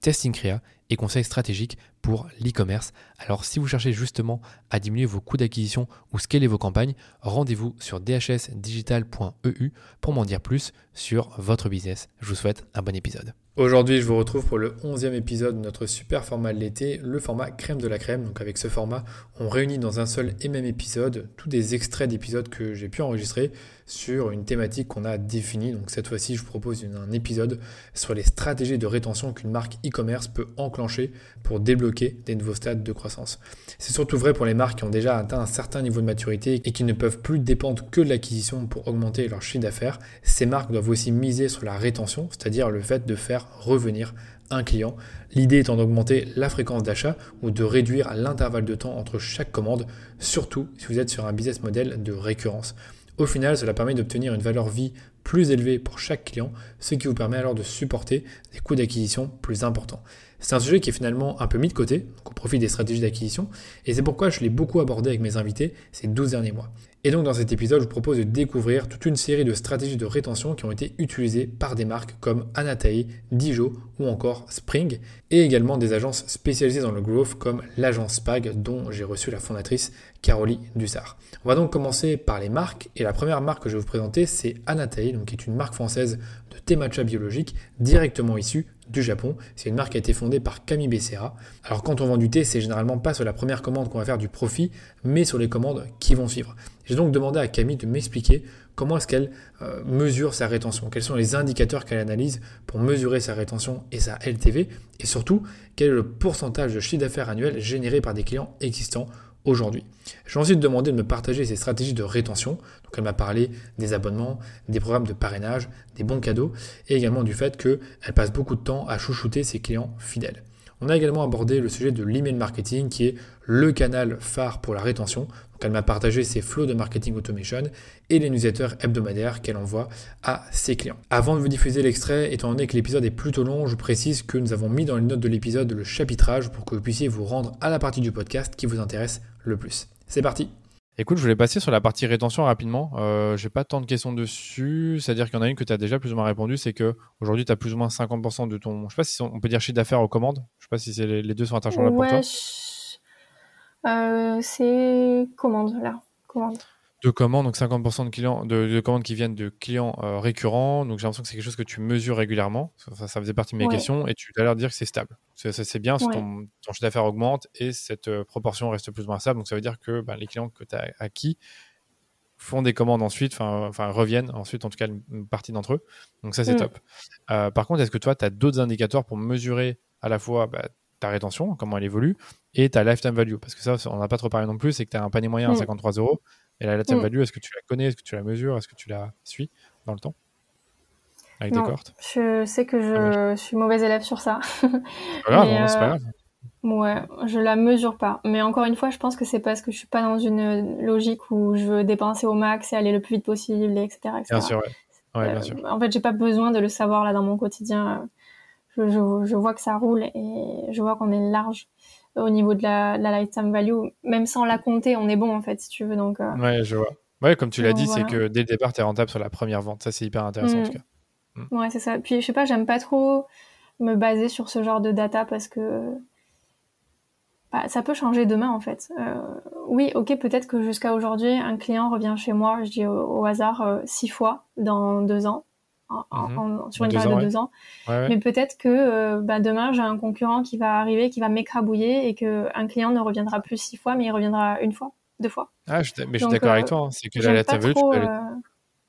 testing créa et conseils stratégiques pour l'e-commerce. Alors si vous cherchez justement à diminuer vos coûts d'acquisition ou scaler vos campagnes, rendez-vous sur dhsdigital.eu pour m'en dire plus sur votre business. Je vous souhaite un bon épisode. Aujourd'hui, je vous retrouve pour le 11e épisode de notre super format de l'été, le format crème de la crème. Donc avec ce format, on réunit dans un seul et même épisode tous des extraits d'épisodes que j'ai pu enregistrer sur une thématique qu'on a définie. Donc cette fois-ci, je vous propose un épisode sur les stratégies de rétention qu'une marque e-commerce peut enclencher pour débloquer des nouveaux stades de croissance. C'est surtout vrai pour les marques qui ont déjà atteint un certain niveau de maturité et qui ne peuvent plus dépendre que de l'acquisition pour augmenter leur chiffre d'affaires. Ces marques doivent aussi miser sur la rétention, c'est-à-dire le fait de faire revenir un client. L'idée étant d'augmenter la fréquence d'achat ou de réduire l'intervalle de temps entre chaque commande, surtout si vous êtes sur un business model de récurrence. Au final, cela permet d'obtenir une valeur vie plus élevée pour chaque client, ce qui vous permet alors de supporter des coûts d'acquisition plus importants. C'est un sujet qui est finalement un peu mis de côté, donc au profit des stratégies d'acquisition, et c'est pourquoi je l'ai beaucoup abordé avec mes invités ces 12 derniers mois. Et donc dans cet épisode, je vous propose de découvrir toute une série de stratégies de rétention qui ont été utilisées par des marques comme Anatae, Dijo ou encore Spring, et également des agences spécialisées dans le growth comme l'agence Spag dont j'ai reçu la fondatrice Carolie Dussard. On va donc commencer par les marques, et la première marque que je vais vous présenter c'est Anatae, donc qui est une marque française de thé matcha biologique directement issue du Japon. C'est une marque qui a été fondée par Camille Becerra. Alors quand on vend du thé, c'est généralement pas sur la première commande qu'on va faire du profit, mais sur les commandes qui vont suivre. J'ai donc demandé à Camille de m'expliquer comment est-ce qu'elle euh, mesure sa rétention, quels sont les indicateurs qu'elle analyse pour mesurer sa rétention et sa LTV, et surtout quel est le pourcentage de chiffre d'affaires annuel généré par des clients existants aujourd'hui. J'ai ensuite demandé de me partager ses stratégies de rétention. Donc elle m'a parlé des abonnements, des programmes de parrainage, des bons cadeaux et également du fait qu'elle passe beaucoup de temps à chouchouter ses clients fidèles. On a également abordé le sujet de l'email marketing qui est le canal phare pour la rétention. Donc elle m'a partagé ses flots de marketing automation et les newsletters hebdomadaires qu'elle envoie à ses clients. Avant de vous diffuser l'extrait, étant donné que l'épisode est plutôt long, je précise que nous avons mis dans les notes de l'épisode le chapitrage pour que vous puissiez vous rendre à la partie du podcast qui vous intéresse le plus. C'est parti Écoute, je voulais passer sur la partie rétention rapidement. Euh, j'ai pas tant de questions dessus. C'est-à-dire qu'il y en a une que tu as déjà plus ou moins répondu, c'est que aujourd'hui tu as plus ou moins 50% de ton. Je sais pas si on peut dire chiffre d'affaires aux commandes. Je sais pas si les, les deux sont interchangeables pour toi. Euh, c'est commande là. Commande de commandes, donc 50% de, clients, de, commandes qui viennent de clients euh, récurrents. Donc j'ai l'impression que c'est quelque chose que tu mesures régulièrement. Ça, ça faisait partie de mes questions. Et tu as l'air de dire que c'est stable. C'est bien, ton, ton, chiffre d'affaires augmente et cette euh, proportion reste plus ou moins stable. Donc ça veut dire que ben, les clients que tu as acquis font des commandes ensuite, enfin reviennent ensuite, en tout cas une partie d'entre eux. Donc ça c'est mm. top. Euh, par contre, est-ce que toi, tu as d'autres indicateurs pour mesurer à la fois bah, ta rétention, comment elle évolue, et ta lifetime value? Parce que ça, on n'a pas trop parlé non plus, c'est que tu as un panier moyen à 53 mm. euros et la lifetime mm. value, est-ce que tu la connais Est-ce que tu la mesures Est-ce que tu la suis dans le temps Avec des cohortes Je sais que je, suis mauvaise élève sur ça. Pas grave, hein, c'est pas euh, grave. Ouais, je la mesure pas. Mais encore une fois, je pense que c'est parce que je suis pas dans une logique où je veux dépenser au max et aller le plus vite possible, etc. etc. Bien sûr, ouais. ouais bien sûr. Euh, en fait, j'ai pas besoin de le savoir là dans mon quotidien. Je, je, je vois que ça roule et je vois qu'on est large au niveau de la, la, lifetime value. Même sans la compter, on est bon en fait, si tu veux. Donc, euh, Ouais, je vois. Ouais, comme tu l'as dit, c'est que dès le départ, tu es rentable sur la première vente. Ça, c'est hyper intéressant en mm. tout cas. Mm. Ouais, c'est ça. Puis, je sais pas, j'aime pas trop me baser sur ce genre de data parce que bah, ça peut changer demain en fait. Euh, oui, ok, peut-être que jusqu'à aujourd'hui, un client revient chez moi, je dis au, hasard, euh, six fois dans deux ans. Mhm. sur une période de deux ans. Mais peut-être que euh, bah, demain, j'ai un concurrent qui va arriver, qui va m'écrabouiller et qu'un client ne reviendra plus six fois, mais il reviendra une fois, deux fois. Ah, je mais je suis d'accord avec euh, toi. Hein. C'est que la tu peux euh,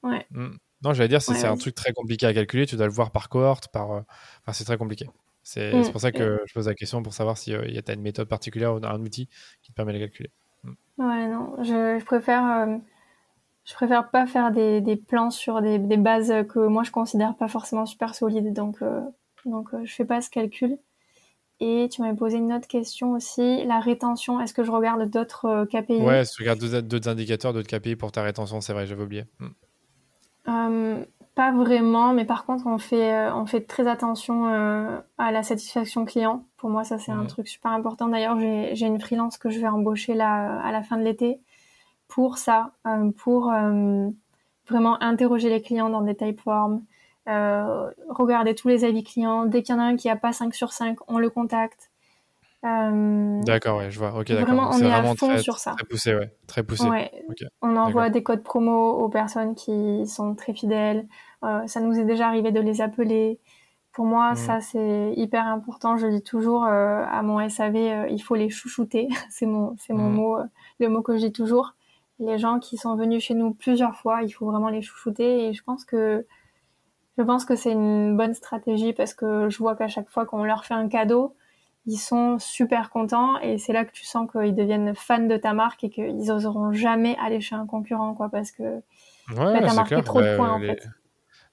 ouais. Hmm. Non, j'allais dire, c'est un truc très compliqué à calculer. Tu dois le voir par cohorte, par. Enfin, c'est très compliqué. C'est mm. pour ça que je pose la question pour savoir si y a une méthode particulière ou un outil qui te permet de le calculer. Mm. Ouais, non, je, préfère, je préfère pas faire des, plans sur des, bases que moi je considère pas forcément super solides, donc, donc je fais pas ce calcul. Et tu m'avais posé une autre question aussi, la rétention. Est-ce que je regarde d'autres euh, KPI Ouais, si tu regardes d'autres indicateurs, d'autres KPI pour ta rétention, c'est vrai, j'avais oublié. Hmm. Euh, pas vraiment, mais par contre, on fait, euh, on fait très attention à la satisfaction client. Pour moi, ça, c'est un truc super important. D'ailleurs, j'ai une freelance que je vais embaucher là à la fin de l'été pour ça, pour vraiment interroger les clients dans des typeforms, euh, regarder tous les avis clients. Dès qu'il y en a un qui n'a pas 5 sur 5, on le contacte. Euh, d'accord, ouais, je vois. Ok, d'accord. Vraiment, on est, à fond sur ça. Très poussé, ouais. Très poussé. On envoie des codes promo aux personnes qui sont très fidèles. Euh, ça nous est déjà arrivé de les appeler. Pour moi, mmh. ça, c'est hyper important. Je dis toujours à mon SAV, il faut les chouchouter. c'est mon, c'est mon mmh. mot, le mot que je dis toujours. Les gens qui sont venus chez nous plusieurs fois, il faut vraiment les chouchouter. Et je pense que je pense que c'est une bonne stratégie parce que je vois qu'à chaque fois qu'on leur fait un cadeau, ils sont super contents et c'est là que tu sens qu'ils deviennent fans de ta marque et qu'ils oseront jamais aller chez un concurrent, quoi, parce que ouais, bah, marqué trop de bah, points, en fait.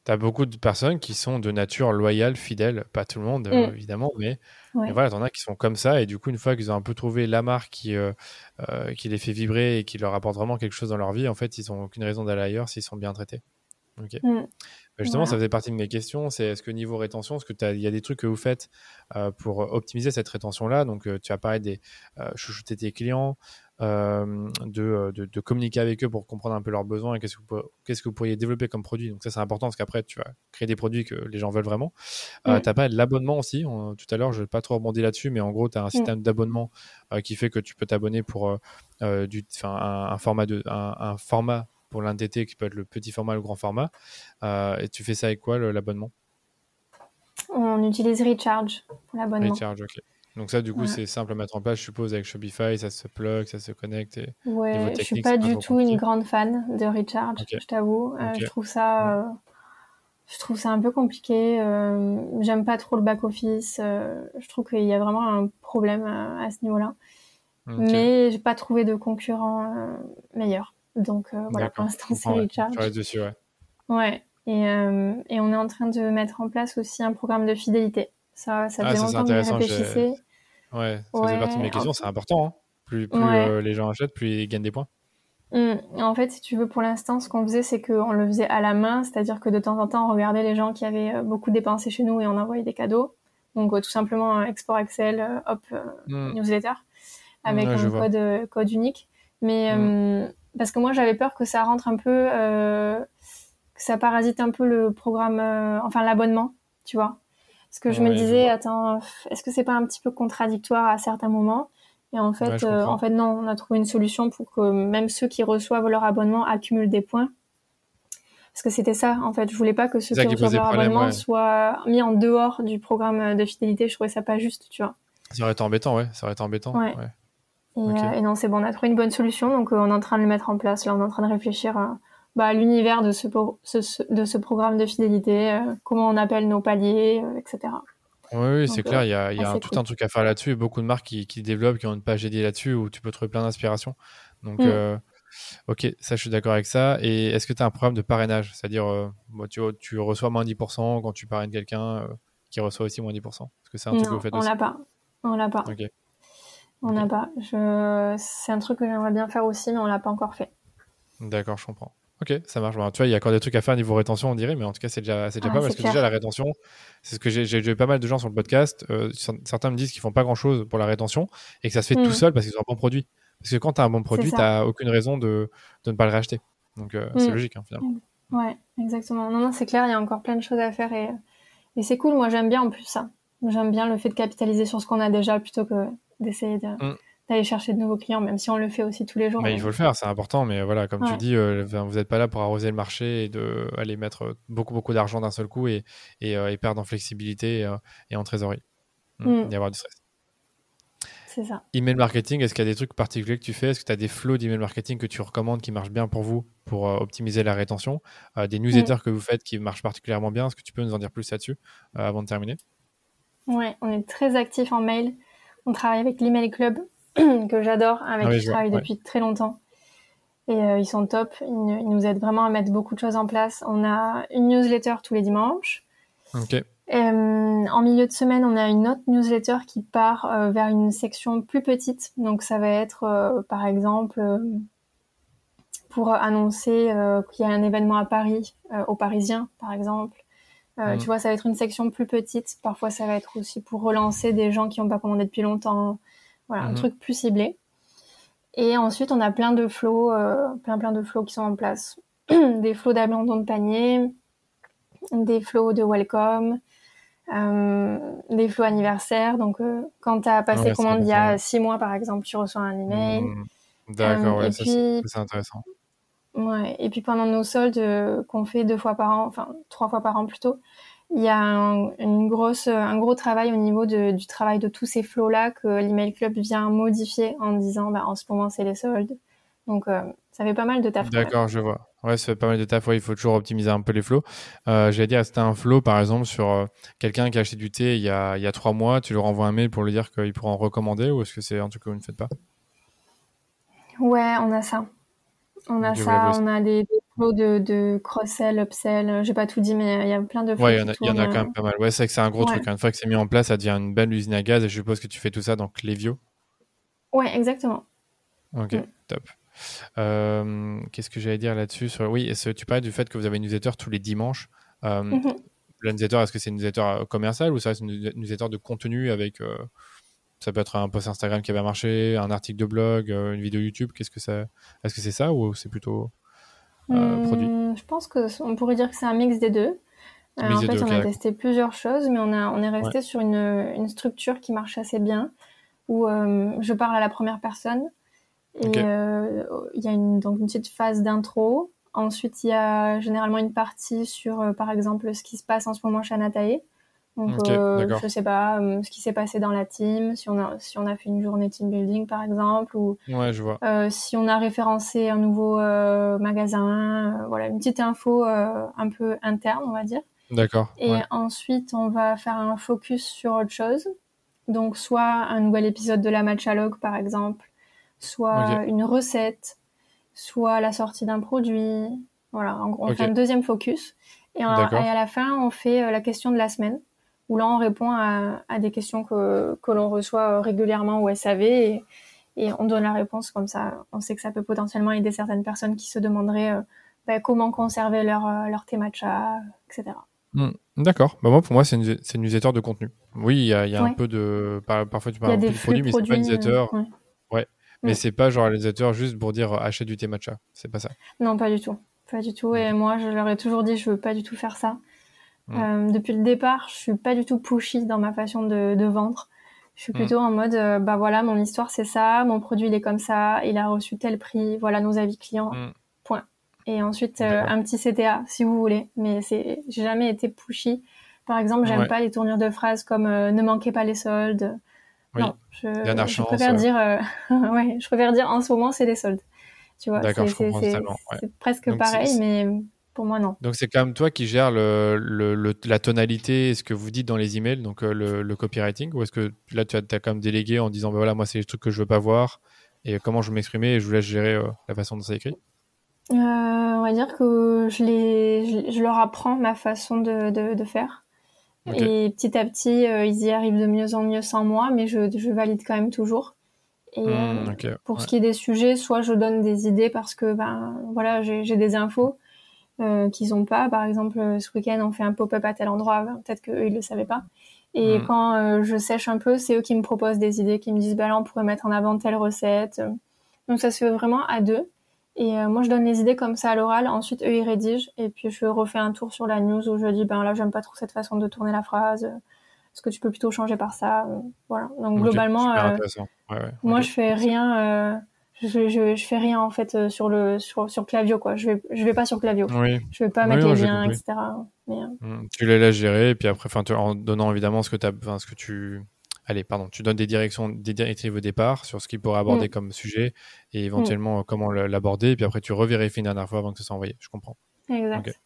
T'as beaucoup de personnes qui sont de nature loyale, fidèle, pas tout le monde, mm. évidemment, mais, voilà, t'en as qui sont comme ça et du coup, une fois qu'ils ont un peu trouvé la marque qui, euh, euh, qui les fait vibrer et qui leur apporte vraiment quelque chose dans leur vie, en fait, ils n'ont aucune raison d'aller ailleurs s'ils sont bien traités. Ok. Mm. Bah, justement, ça faisait partie de mes questions. C'est est-ce que niveau rétention, est-ce que il y a des trucs que vous faites euh, pour optimiser cette rétention-là? Donc, euh, tu as parlé des euh, chouchouter tes clients, de, de, communiquer avec eux pour comprendre un peu leurs besoins et qu'est-ce que vous, qu'est-ce que vous pourriez développer comme produit. Donc, ça, c'est important parce qu'après, tu vas créer des produits que les gens veulent vraiment. Tu as parlé de l'abonnement aussi. tout à l'heure, je n'ai pas trop rebondi là-dessus, mais en gros, tu as un système d'abonnement qui fait que tu peux t'abonner pour du, un, un, format de, un format pour l'NTT qui peut être le petit format, le grand format. Euh, et tu fais ça avec quoi l'abonnement? On utilise Recharge pour l'abonnement. Recharge, ok. Donc ça, du coup, c'est simple à mettre en place, je suppose, avec Shopify, ça se plug, ça se connecte. Et ouais, je suis pas du tout une grande fan de Recharge, je t'avoue. Euh, je trouve ça, euh, je trouve ça un peu compliqué. J'aime pas trop le back office. je trouve qu'il y a vraiment un problème à, ce niveau-là. Mais j'ai pas trouvé de concurrent meilleur. Donc euh, voilà, pour l'instant, c'est Recharge. dessus, ouais. Ouais. Et, euh, et, on est en train de mettre en place aussi un programme de fidélité. Ça, ça ah, fait longtemps que je réfléchissais. Ouais, ça faisait partie de mes questions. C'est important. Hein. Plus, plus euh, les gens achètent, plus ils gagnent des points. Mmh. En fait, si tu veux, pour l'instant, ce qu'on faisait, c'est qu'on le faisait à la main, c'est-à-dire que de temps en temps, on regardait les gens qui avaient beaucoup dépensé chez nous et on envoyait des cadeaux. Donc, tout simplement, export Excel, hop, mmh. newsletter, avec un code, code unique. Mais mmh parce que moi j'avais peur que ça rentre un peu, euh, que ça parasite un peu le programme, euh, enfin l'abonnement, tu vois. Parce que je me disais, attends, est-ce que c'est pas un petit peu contradictoire à certains moments? Et en fait, euh, en fait non, on a trouvé une solution pour que même ceux qui reçoivent leur abonnement accumulent des points. Parce que c'était ça, en fait. Je voulais pas que ceux qui reçoivent leur abonnement soient mis en dehors du programme de fidélité. Je trouvais ça pas juste, tu vois. Ça aurait été embêtant, ouais. Ça aurait été embêtant. ouais. Euh, et, non, c'est bon, on a trouvé une bonne solution, donc euh, on est en train de le mettre en place. Là, on est en train de réfléchir à, bah, l'univers de ce, de ce programme de fidélité, euh, comment on appelle nos paliers, etc. Oui, c'est clair, il y a, y a tout un truc à faire là-dessus beaucoup de marques qui, qui, développent, qui ont une page dédiée là-dessus où tu peux trouver plein d'inspiration. Donc, mm. ok, ça, je suis d'accord avec ça. Et est-ce que tu as un programme de parrainage? C'est-à-dire, tu, tu, reçois moins 10% quand tu parraines quelqu'un qui reçoit aussi moins 10% Est-ce que c'est un truc que vous faites on l'a pas. On l'a pas. On n'a pas. Je... C'est un truc que j'aimerais bien faire aussi, mais on l'a pas encore fait. D'accord, je comprends. Ok, ça marche. tu vois, il y a encore des trucs à faire niveau rétention, on dirait, mais en tout cas, c'est déjà, déjà pas parce que déjà la rétention, c'est ce que j'ai, eu pas mal de gens sur le podcast. Euh, certains me disent qu'ils font pas grand chose pour la rétention et que ça se fait tout mm. seul parce qu'ils ont un bon produit. Parce que quand tu as un bon produit, tu n'as aucune raison de, de, ne pas le racheter. Donc, euh, c'est mm. logique, hein, finalement. Ouais, exactement. Non, non, c'est clair, il y a encore plein de choses à faire et, et c'est cool. Moi, j'aime bien en plus ça. J'aime bien le fait de capitaliser sur ce qu'on a déjà plutôt que d'essayer mm. D'aller chercher de nouveaux clients, même si on le fait aussi tous les jours. Mais il faut le faire, c'est important. Mais voilà, comme tu dis, euh, vous n'êtes pas là pour arroser le marché et de aller mettre beaucoup beaucoup d'argent d'un seul coup et, et, euh, perdre en flexibilité euh, et, en trésorerie mm. Mm. et avoir du stress. C'est ça. Email marketing, est-ce qu'il y a des trucs particuliers que tu fais? Est-ce que tu as des flows d'email marketing que tu recommandes qui marchent bien pour vous pour optimiser la rétention? Des newsletters que vous faites qui marchent particulièrement bien Est-ce que tu peux nous en dire plus là-dessus avant de terminer? Ouais, on est très actif en mail. On travaille avec l'email club que j'adore, avec ah qui je travaille depuis très longtemps. Et euh, ils sont top. Ils, nous aident vraiment à mettre beaucoup de choses en place. On a une newsletter tous les dimanches. Euh, en milieu de semaine, on a une autre newsletter qui part euh, vers une section plus petite. Donc ça va être, par exemple, pour annoncer qu'il y a un événement à Paris, aux Parisiens, par exemple. Mm. Tu vois, ça va être une section plus petite. Parfois, ça va être aussi pour relancer des gens qui n'ont pas commandé depuis longtemps. Voilà, un mm-hmm. truc plus ciblé. Et ensuite, on a plein de flots, euh, plein plein de flots qui sont en place. des flots d'abandon de panier, des flots de welcome, euh, des flots anniversaires. Donc, euh, quand tu as passé commande il y a six mois, par exemple, tu reçois un email. Mmh. D'accord, ouais, c'est intéressant. Ouais, et puis pendant nos soldes qu'on fait deux fois par an, enfin trois fois par an plutôt, il y a un, une grosse, un gros travail au niveau de, du travail de tous ces flots-là que l'email club vient modifier en disant bah, en ce moment c'est les soldes. Donc euh, ça fait pas mal de taf. D'accord, je vois. Ouais, ça fait pas mal de taf. Ouais, il faut toujours optimiser un peu les flots. Euh, J'allais dire, c'était un flow par exemple sur euh, quelqu'un qui a acheté du thé il y a, il y a trois mois, tu leur envoies un mail pour lui dire qu'il pourra en recommander ou est-ce que c'est un truc que vous ne faites pas? Ouais, on a ça. On a ça, on a des, de, de cross-sell, upsell. J'ai pas tout dit, mais il y a plein de. Ouais, il y, en a, quand même pas mal. Ouais, c'est que c'est un gros truc. Une fois que c'est mis en place, ça devient une belle usine à gaz et je suppose que tu fais tout ça dans Clevio. Ouais, exactement. Ok, mm. top. Euh, qu'est-ce que j'allais dire là-dessus Oui, tu parlais du fait que vous avez une newsletter tous les dimanches. Euh, mm-hmm. La newsletter, est-ce que c'est une newsletter euh, commerciale ou ça c'est une newsletter de contenu avec ça peut être un post Instagram qui va marcher, un article de blog, euh, une vidéo YouTube. Qu'est-ce que ça Est-ce que c'est ça ou c'est plutôt euh, hmm, Je pense que on pourrait dire que c'est un mix des deux. Euh, en fait, on a testé plusieurs choses, mais on a on est resté sur une, une, structure qui marche assez bien, où je parle à la première personne et il y a une donc une petite phase d'intro. Ensuite, il y a généralement une partie sur, par exemple, ce qui se passe en ce moment chez Anatae. Donc, euh, je sais pas euh, ce qui s'est passé dans la team, si on a si on a fait une journée team building par exemple, ou ouais, je vois. Euh, si on a référencé un nouveau euh, magasin, voilà une petite info un peu interne, on va dire. D'accord. Et ensuite, on va faire un focus sur autre chose. Donc, soit un nouvel épisode de la Matchalogue par exemple, soit une recette, soit la sortie d'un produit. Voilà, on fait un deuxième focus. Et, et, à la fin, on fait la question de la semaine où là on répond à, des questions que, que l'on reçoit régulièrement au SAV et, et, on donne la réponse comme ça. On sait que ça peut potentiellement aider certaines personnes qui se demanderaient euh, bah, comment conserver leur, euh, leur thé matcha, etc. Hmm, d'accord. Bah moi, pour moi, c'est une, une newsletter de contenu. Oui, il y a, y a un peu de. Parfois, tu parles un peu de produits, mais c'est pas une newsletter. Euh, ouais. Mais c'est pas genre un newsletter juste pour dire achète du thé matcha. C'est pas ça. Non, pas du tout. Pas du tout. Et moi, je leur ai toujours dit, je veux pas du tout faire ça. Mm. Euh, depuis le départ, je suis pas du tout pushy dans ma façon de, de vendre. Je suis mm. plutôt en mode, euh, bah voilà, mon histoire c'est ça, mon produit il est comme ça, il a reçu tel prix, voilà nos avis clients, mm. point. Et ensuite euh, un petit CTA si vous voulez, mais c'est, j'ai jamais été pushy. Par exemple, j'aime pas les tournures de phrases comme ne manquez pas les soldes. non, je, je préfère dire, ouais, je préfère dire en ce moment c'est les soldes. Tu vois, c'est presque pareil, mais moi, non. Donc, c'est quand même toi qui gères le, la tonalité, ce que vous dites dans les emails, donc euh, le, copywriting, ou est-ce que là, tu as, as, quand même délégué en disant, bah, voilà, moi, c'est les trucs que je veux pas voir, et comment je m'exprimer, et je vous laisse gérer euh, la façon dont ça écrit? Euh, On va dire que je, les, je, leur apprends ma façon de, de, faire. Et petit à petit, ils y arrivent de mieux en mieux sans moi, mais je, je valide quand même toujours. Et mmh, pour ce qui est des sujets, soit je donne des idées parce que ben voilà, j'ai des infos, euh, qu'ils ont pas. Par exemple, euh, ce week-end, on fait un pop-up à tel endroit. Peut-être qu'eux, ils le savaient pas. Et mm. quand euh, je sèche un peu, c'est eux qui me proposent des idées, qui me disent, bah là, on pourrait mettre en avant telle recette. Donc ça se fait vraiment à deux. Et moi, je donne les idées comme ça à l'oral. Ensuite, eux, ils rédigent. Et puis, je refais un tour sur la news où je dis, ben là, j'aime pas trop cette façon de tourner la phrase. Est-ce que tu peux plutôt changer par ça? Voilà. Donc, globalement, moi, je fais rien je, je, je, fais rien en fait euh, sur le sur, sur Clavio quoi. Je vais je vais pas sur Clavio. Oui. Je vais pas mettre les liens etc. Mais, euh. mmh. Tu les laisses gérer et puis après enfin en donnant évidemment ce que tu ce que tu allez pardon tu donnes des directions des directives au départ sur ce qu'il pourrait aborder mmh. comme sujet et éventuellement mmh. comment l'aborder et puis après tu revérifies une dernière fois avant que ce soit envoyé. Je comprends. Exact.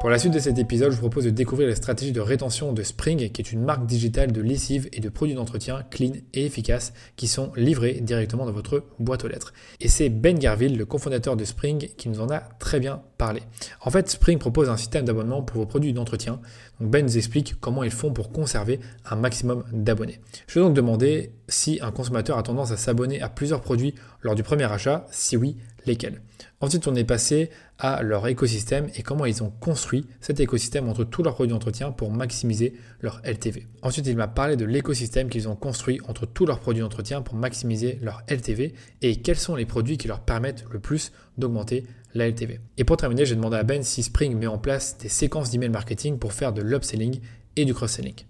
Pour la suite de cet épisode, je vous propose de découvrir la stratégie de rétention de Spring, qui est une marque digitale de lessive et de produits d'entretien clean et efficaces qui sont livrés directement dans votre boîte aux lettres. Et c'est Ben Garville, le cofondateur de Spring, qui nous en a très bien parlé. En fait, Spring propose un système d'abonnement pour vos produits d'entretien. Donc Ben nous explique comment ils font pour conserver un maximum d'abonnés. Je vais donc demander si un consommateur a tendance à s'abonner à plusieurs produits lors du premier achat, si oui, lesquels. Ensuite, on est passé à leur écosystème et comment ils ont construit cet écosystème entre tous leurs produits d'entretien pour maximiser leur LTV. Ensuite, il m'a parlé de l'écosystème qu'ils ont construit entre tous leurs produits d'entretien pour maximiser leur LTV et quels sont les produits qui leur permettent le plus d'augmenter la LTV. Et pour terminer, j'ai demandé à Ben si Spring met en place des séquences d'email marketing pour faire de l'upselling et du cross-selling.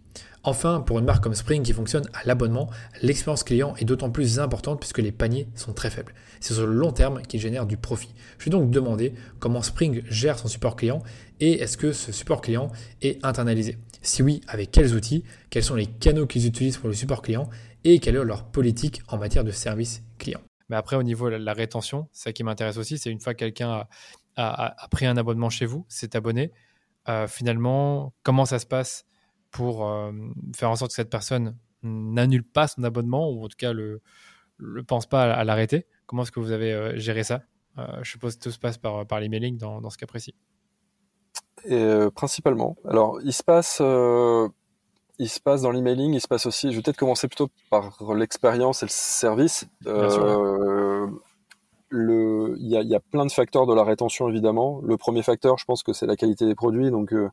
Enfin, pour une marque comme Spring qui fonctionne à l'abonnement, l'expérience client est d'autant plus importante puisque les paniers sont très faibles. C'est sur le long terme qu'il génère du profit. Je vais donc demander comment Spring gère son support client et est-ce que ce support client est internalisé? Si oui, avec quels outils, quels sont les canaux qu'ils utilisent pour le support client? Et quelle est leur politique en matière de service client? Mais après, au niveau de la rétention, ça qui m'intéresse aussi, c'est une fois que quelqu'un a, pris un abonnement chez vous, s'est abonné, euh, finalement, comment ça se passe pour euh, faire en sorte que cette personne n'annule pas son abonnement ou en tout cas le le pense pas à, l'arrêter. Comment est-ce que vous avez euh, géré ça? Euh, Je suppose que tout se passe par, par l'emailing dans, dans ce cas précis. Et, principalement. Alors, il se passe, il se passe dans l'emailing, il se passe aussi. Je vais peut-être commencer plutôt par l'expérience et le service. le, il y, a, y, a, plein de facteurs de la rétention évidemment. Le premier facteur, je pense que c'est la qualité des produits. Donc euh,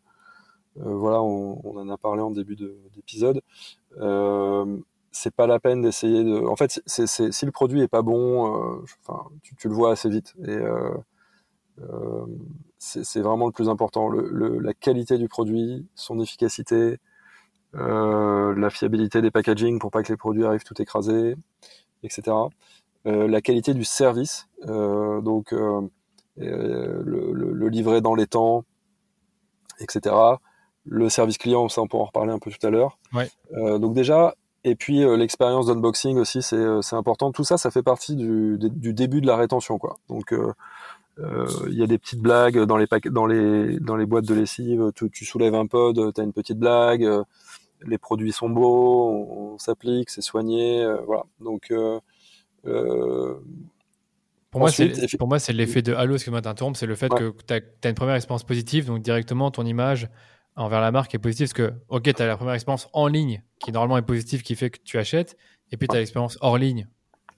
voilà, on, en a parlé en début d'épisode. Euh, c'est pas la peine d'essayer de. En fait, si le produit est pas bon, euh, tu, le vois assez vite. Et c'est vraiment le plus important. la qualité du produit, son efficacité, la fiabilité des packaging pour pas que les produits arrivent tout écrasés, etc. la qualité du service, donc le, le, livret dans les temps, etc le service client, ça on pourra en reparler un peu tout à l'heure. Euh, donc déjà, et puis euh, l'expérience d'unboxing aussi, euh, c'est important. Tout ça, ça fait partie du, du, début de la rétention, quoi. Donc il y a des petites blagues dans les dans les dans les boîtes de lessive. Tu, tu soulèves un pod, tu as une petite blague. les produits sont beaux, on, s'applique, c'est soigné, voilà. Donc pour, moi, pour moi, c'est l'effet de halo, excuse-moi t'interrompre, c'est le fait que tu as, une première expérience positive, donc directement ton image, envers la marque est positive parce que, ok, tu as la première expérience en ligne qui normalement est positive, qui fait que tu achètes, et puis tu as l'expérience hors ligne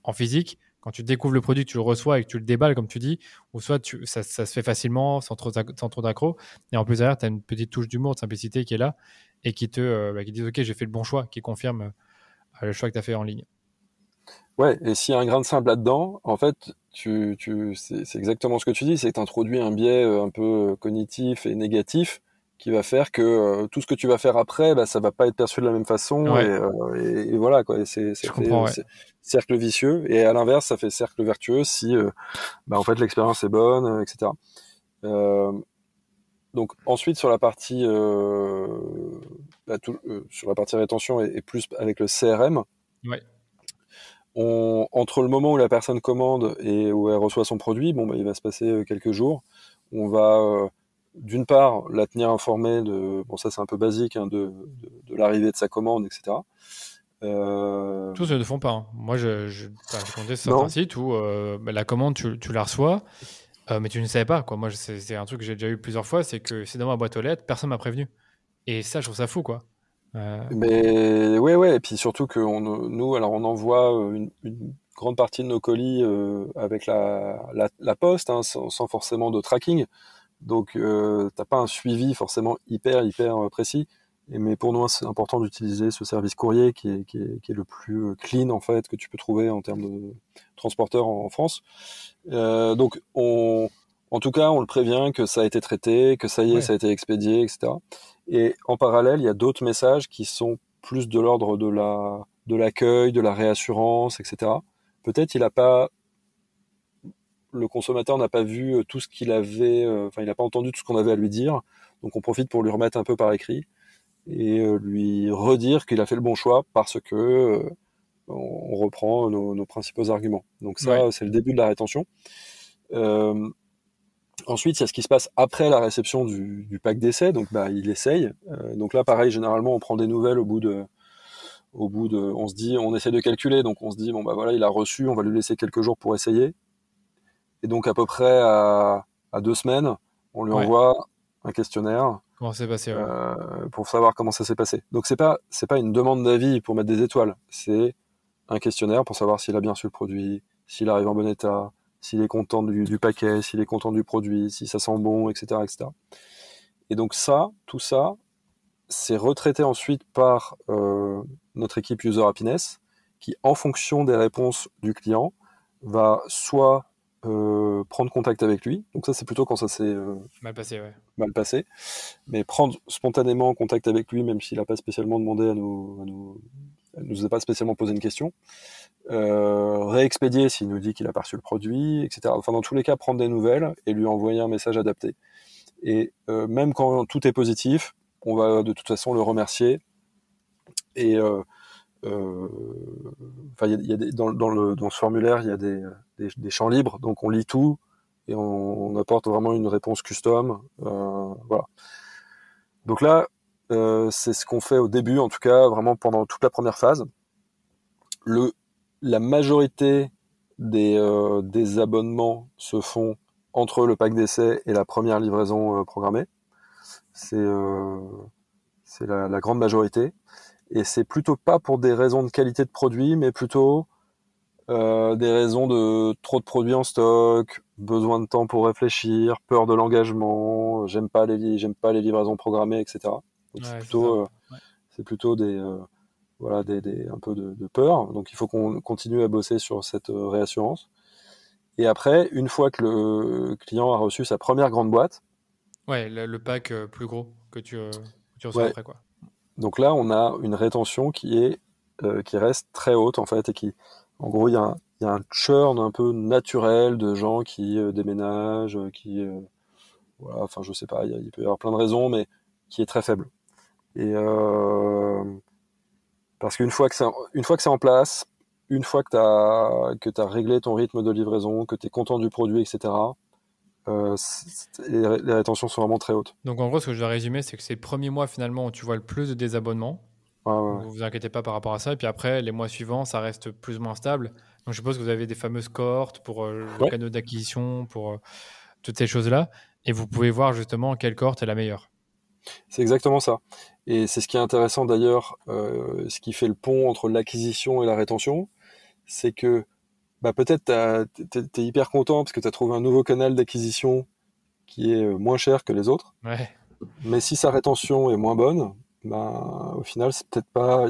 en physique. Quand tu découvres le produit, tu le reçois et que tu le déballes, comme tu dis, ou soit tu, ça, se fait facilement, sans trop, sans d'accro. Et en plus derrière, tu as une petite touche d'humour, de simplicité qui est là et qui te euh, bah, dit, ok, j'ai fait le bon choix, qui confirme euh, le choix que tu as fait en ligne. Ouais, et s'il y a un grain de simple là-dedans, en fait, tu, tu, c'est exactement ce que tu dis, c'est que tu introduis un biais euh, un peu cognitif et négatif qui va faire que euh, tout ce que tu vas faire après, bah, ça va pas être perçu de la même façon euh, et, et, voilà quoi. C'est cercle vicieux et à l'inverse, ça fait cercle vertueux si euh, bah, en fait l'expérience est bonne, etc. donc ensuite sur la partie bah, sur la partie rétention et, plus avec le CRM. On, entre le moment où la personne commande et où elle reçoit son produit, bon, bah, il va se passer quelques jours. On va d'une part, la tenir informée de, bon ça c'est un peu basique, hein, de, de, l'arrivée de sa commande, etc. Euh... Tous ne font pas. Hein. Moi, je, je, je certains sites où euh, bah, la commande, tu, tu la reçois, euh, mais tu ne savais pas. Quoi. Moi, c'est un truc que j'ai déjà eu plusieurs fois, c'est que c'est dans ma boîte aux lettres, personne m'a prévenu. Et ça, je trouve ça fou, quoi. Euh... Mais ouais, ouais, et puis surtout que on, nous, alors on envoie une, une, grande partie de nos colis avec la, la, la poste, hein, sans, sans, forcément de tracking. Donc, euh, t'as pas un suivi forcément hyper, hyper euh, précis. Et, mais pour nous, c'est important d'utiliser ce service courrier qui est, qui, est, qui est, le plus euh, clean en fait que tu peux trouver en termes de transporteur en, France. Euh, donc, on, en tout cas, on le prévient que ça a été traité, que ça y est, ça a été expédié, etc. Et en parallèle, il y a d'autres messages qui sont plus de l'ordre de la de l'accueil, de la réassurance, etc. Peut-être il n'a pas le consommateur n'a pas vu euh, tout ce qu'il avait, euh, enfin, il n'a pas entendu tout ce qu'on avait à lui dire. Donc, on profite pour lui remettre un peu par écrit et euh, lui redire qu'il a fait le bon choix parce que on reprend nos, principaux arguments. Donc ça, c'est le début de la rétention. Ensuite, il y a ce qui se passe après la réception du, pack d'essai. Donc, bah, il essaye. donc là, pareil, généralement, on prend des nouvelles au bout de, au bout de, on se dit, on essaie de calculer. Donc, on se dit, bon, bah voilà, il a reçu, on va lui laisser quelques jours pour essayer. Et donc, à peu près à, deux semaines, on lui envoie un questionnaire. Comment euh, Pour savoir comment ça s'est passé. Donc, c'est pas, c'est pas une demande d'avis pour mettre des étoiles. C'est un questionnaire pour savoir s'il a bien su le produit, s'il arrive en bon état, s'il est content du, paquet, s'il est content du produit, si ça sent bon, etc., etc. Et donc ça, tout ça, c'est retraité ensuite par euh, notre équipe User Happiness, qui, en fonction des réponses du client, va soit euh, prendre contact avec lui. Donc ça, c'est plutôt quand ça s'est euh, mal passé, ouais. mal passé. Mais prendre spontanément contact avec lui, même s'il n'a pas spécialement demandé à nous, à nous, nous a pas spécialement posé une question. Euh, réexpédier s'il nous dit qu'il a pas reçu le produit, etc. Enfin, dans tous les cas, prendre des nouvelles et lui envoyer un message adapté. Et même quand tout est positif, on va de toute façon le remercier. Et euh, a, dans, ce formulaire, il y a des, champs libres, donc on lit tout et on, apporte vraiment une réponse custom. Euh, voilà. Donc là, euh, c'est ce qu'on fait au début, en tout cas, vraiment pendant toute la première phase. La majorité des, des abonnements se font entre le pack d'essai et la première livraison programmée. C'est la, grande majorité et c'est plutôt pas pour des raisons de qualité de produit, mais plutôt euh, des raisons de trop de produits en stock, besoin de temps pour réfléchir, peur de l'engagement, j'aime pas les j'aime pas les livraisons programmées, etc. c'est plutôt euh, c'est plutôt des euh, voilà des, des, un peu de, de, peur. Donc il faut qu'on continue à bosser sur cette réassurance. Et après, une fois que le client a reçu sa première grande boîte, ouais, le, pack plus gros que tu, que tu reçois après quoi. Donc là, on a une rétention qui est euh, qui reste très haute en fait et qui, en gros, il y a un, churn un peu naturel de gens qui euh, déménagent, euh, qui, voilà, enfin, je sais pas, il, peut y avoir plein de raisons, mais qui est très faible. Et parce qu'une fois que c'est une fois que c'est en place, une fois que tu as que as réglé ton rythme de livraison, que tu es content du produit, etc. Euh, les, rétentions sont vraiment très hautes. Donc en gros, ce que je dois résumer, c'est que c'est le premier mois finalement où tu vois le plus de désabonnements. Vous vous inquiétez pas par rapport à ça. Et puis après, les mois suivants, ça reste plus ou moins stable. Donc je suppose que vous avez des fameuses cohortes pour euh, le canal d'acquisition, pour euh, toutes ces choses-là. Et vous pouvez voir justement quelle cohorte est la meilleure. C'est exactement ça. Et c'est ce qui est intéressant d'ailleurs, ce qui fait le pont entre l'acquisition et la rétention, c'est que bah peut-être tu es, hyper content parce que tu as trouvé un nouveau canal d'acquisition qui est euh, moins cher que les autres. Ouais. Mais si sa rétention est moins bonne, bah, au final, c'est peut-être pas,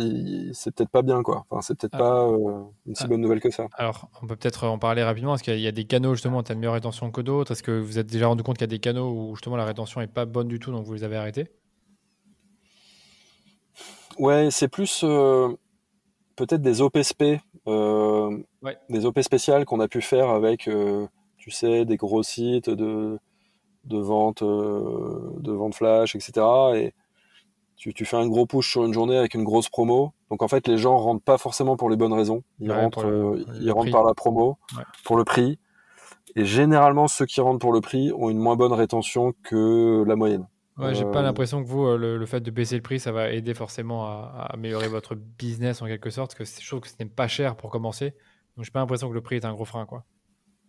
c'est peut-être pas bien, quoi. Enfin, c'est peut-être ah. pas euh, une si ah. bonne nouvelle que ça. Alors, on peut peut-être en parler rapidement. Est-ce qu'il y a des canaux, justement, tu as une meilleure rétention que d'autres? Est-ce que vous êtes déjà rendu compte qu'il y a des canaux où, justement, la rétention est pas bonne du tout, donc vous les avez arrêtés? Ouais, c'est plus, euh, peut-être des OPSP, euh, des OP spéciales qu'on a pu faire avec, euh, tu sais, des gros sites de, de vente, euh, de vente flash, etc. Et tu, tu, fais un gros push sur une journée avec une grosse promo. Donc en fait, les gens rentrent pas forcément pour les bonnes raisons. Ils rentrent, ils rentrent par la promo, pour le prix. Et généralement, ceux qui rentrent pour le prix ont une moins bonne rétention que la moyenne. Ouais, j'ai pas euh, l'impression que vous, euh, le, fait de baisser le prix, ça va aider forcément à, améliorer votre business en quelque sorte, parce que je trouve que ce n'est pas cher pour commencer. Donc j'ai pas l'impression que le prix est un gros frein, quoi.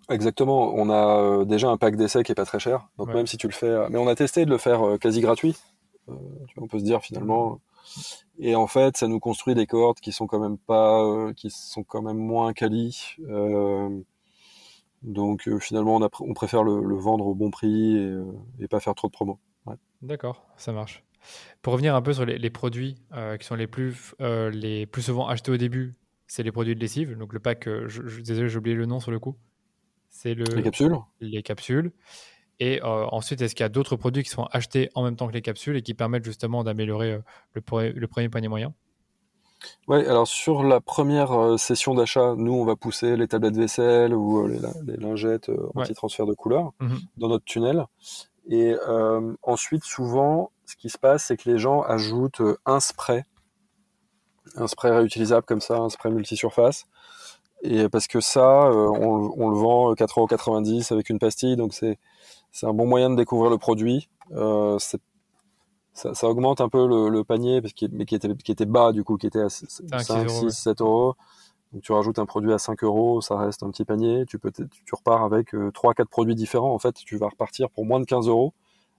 Exactement. On a euh, déjà un pack d'essai qui est pas très cher. Donc même si tu le fais, mais on a testé de le faire quasi gratuit. on peut se dire finalement. Et en fait, ça nous construit des cohortes qui sont quand même pas, qui sont quand même moins quali. donc finalement, on, on préfère le, vendre au bon prix et, et pas faire trop de promos. D'accord, ça marche. Pour revenir un peu sur les, produits euh, qui sont les plus, euh, les plus souvent achetés au début, c'est les produits de lessive. Donc le pack, euh, je, désolé, j'ai oublié le nom sur le coup. C'est le, les capsules. Les capsules. Et ensuite, est-ce qu'il y a d'autres produits qui sont achetés en même temps que les capsules et qui permettent justement d'améliorer le, le, premier panier moyen? Oui, alors sur la première session d'achat, nous, on va pousser les tablettes vaisselle ou les, lingettes anti-transfert de couleur mmh dans notre tunnel. Et euh, ensuite, souvent, ce qui se passe, c'est que les gens ajoutent euh, un spray, un spray réutilisable comme ça, un spray multisurface, Et parce que ça, on, on, le vend 4,90€ avec une pastille, donc c'est un bon moyen de découvrir le produit. ça, ça, augmente un peu le, le panier, parce mais qui était, qui était bas du coup, qui était à 5, 6, 7 euros. Donc tu rajoutes un produit à 5 euros, ça reste un petit panier. Tu, peux tu repars avec euh, 3-4 produits différents. En fait, tu vas repartir pour moins de 15 euros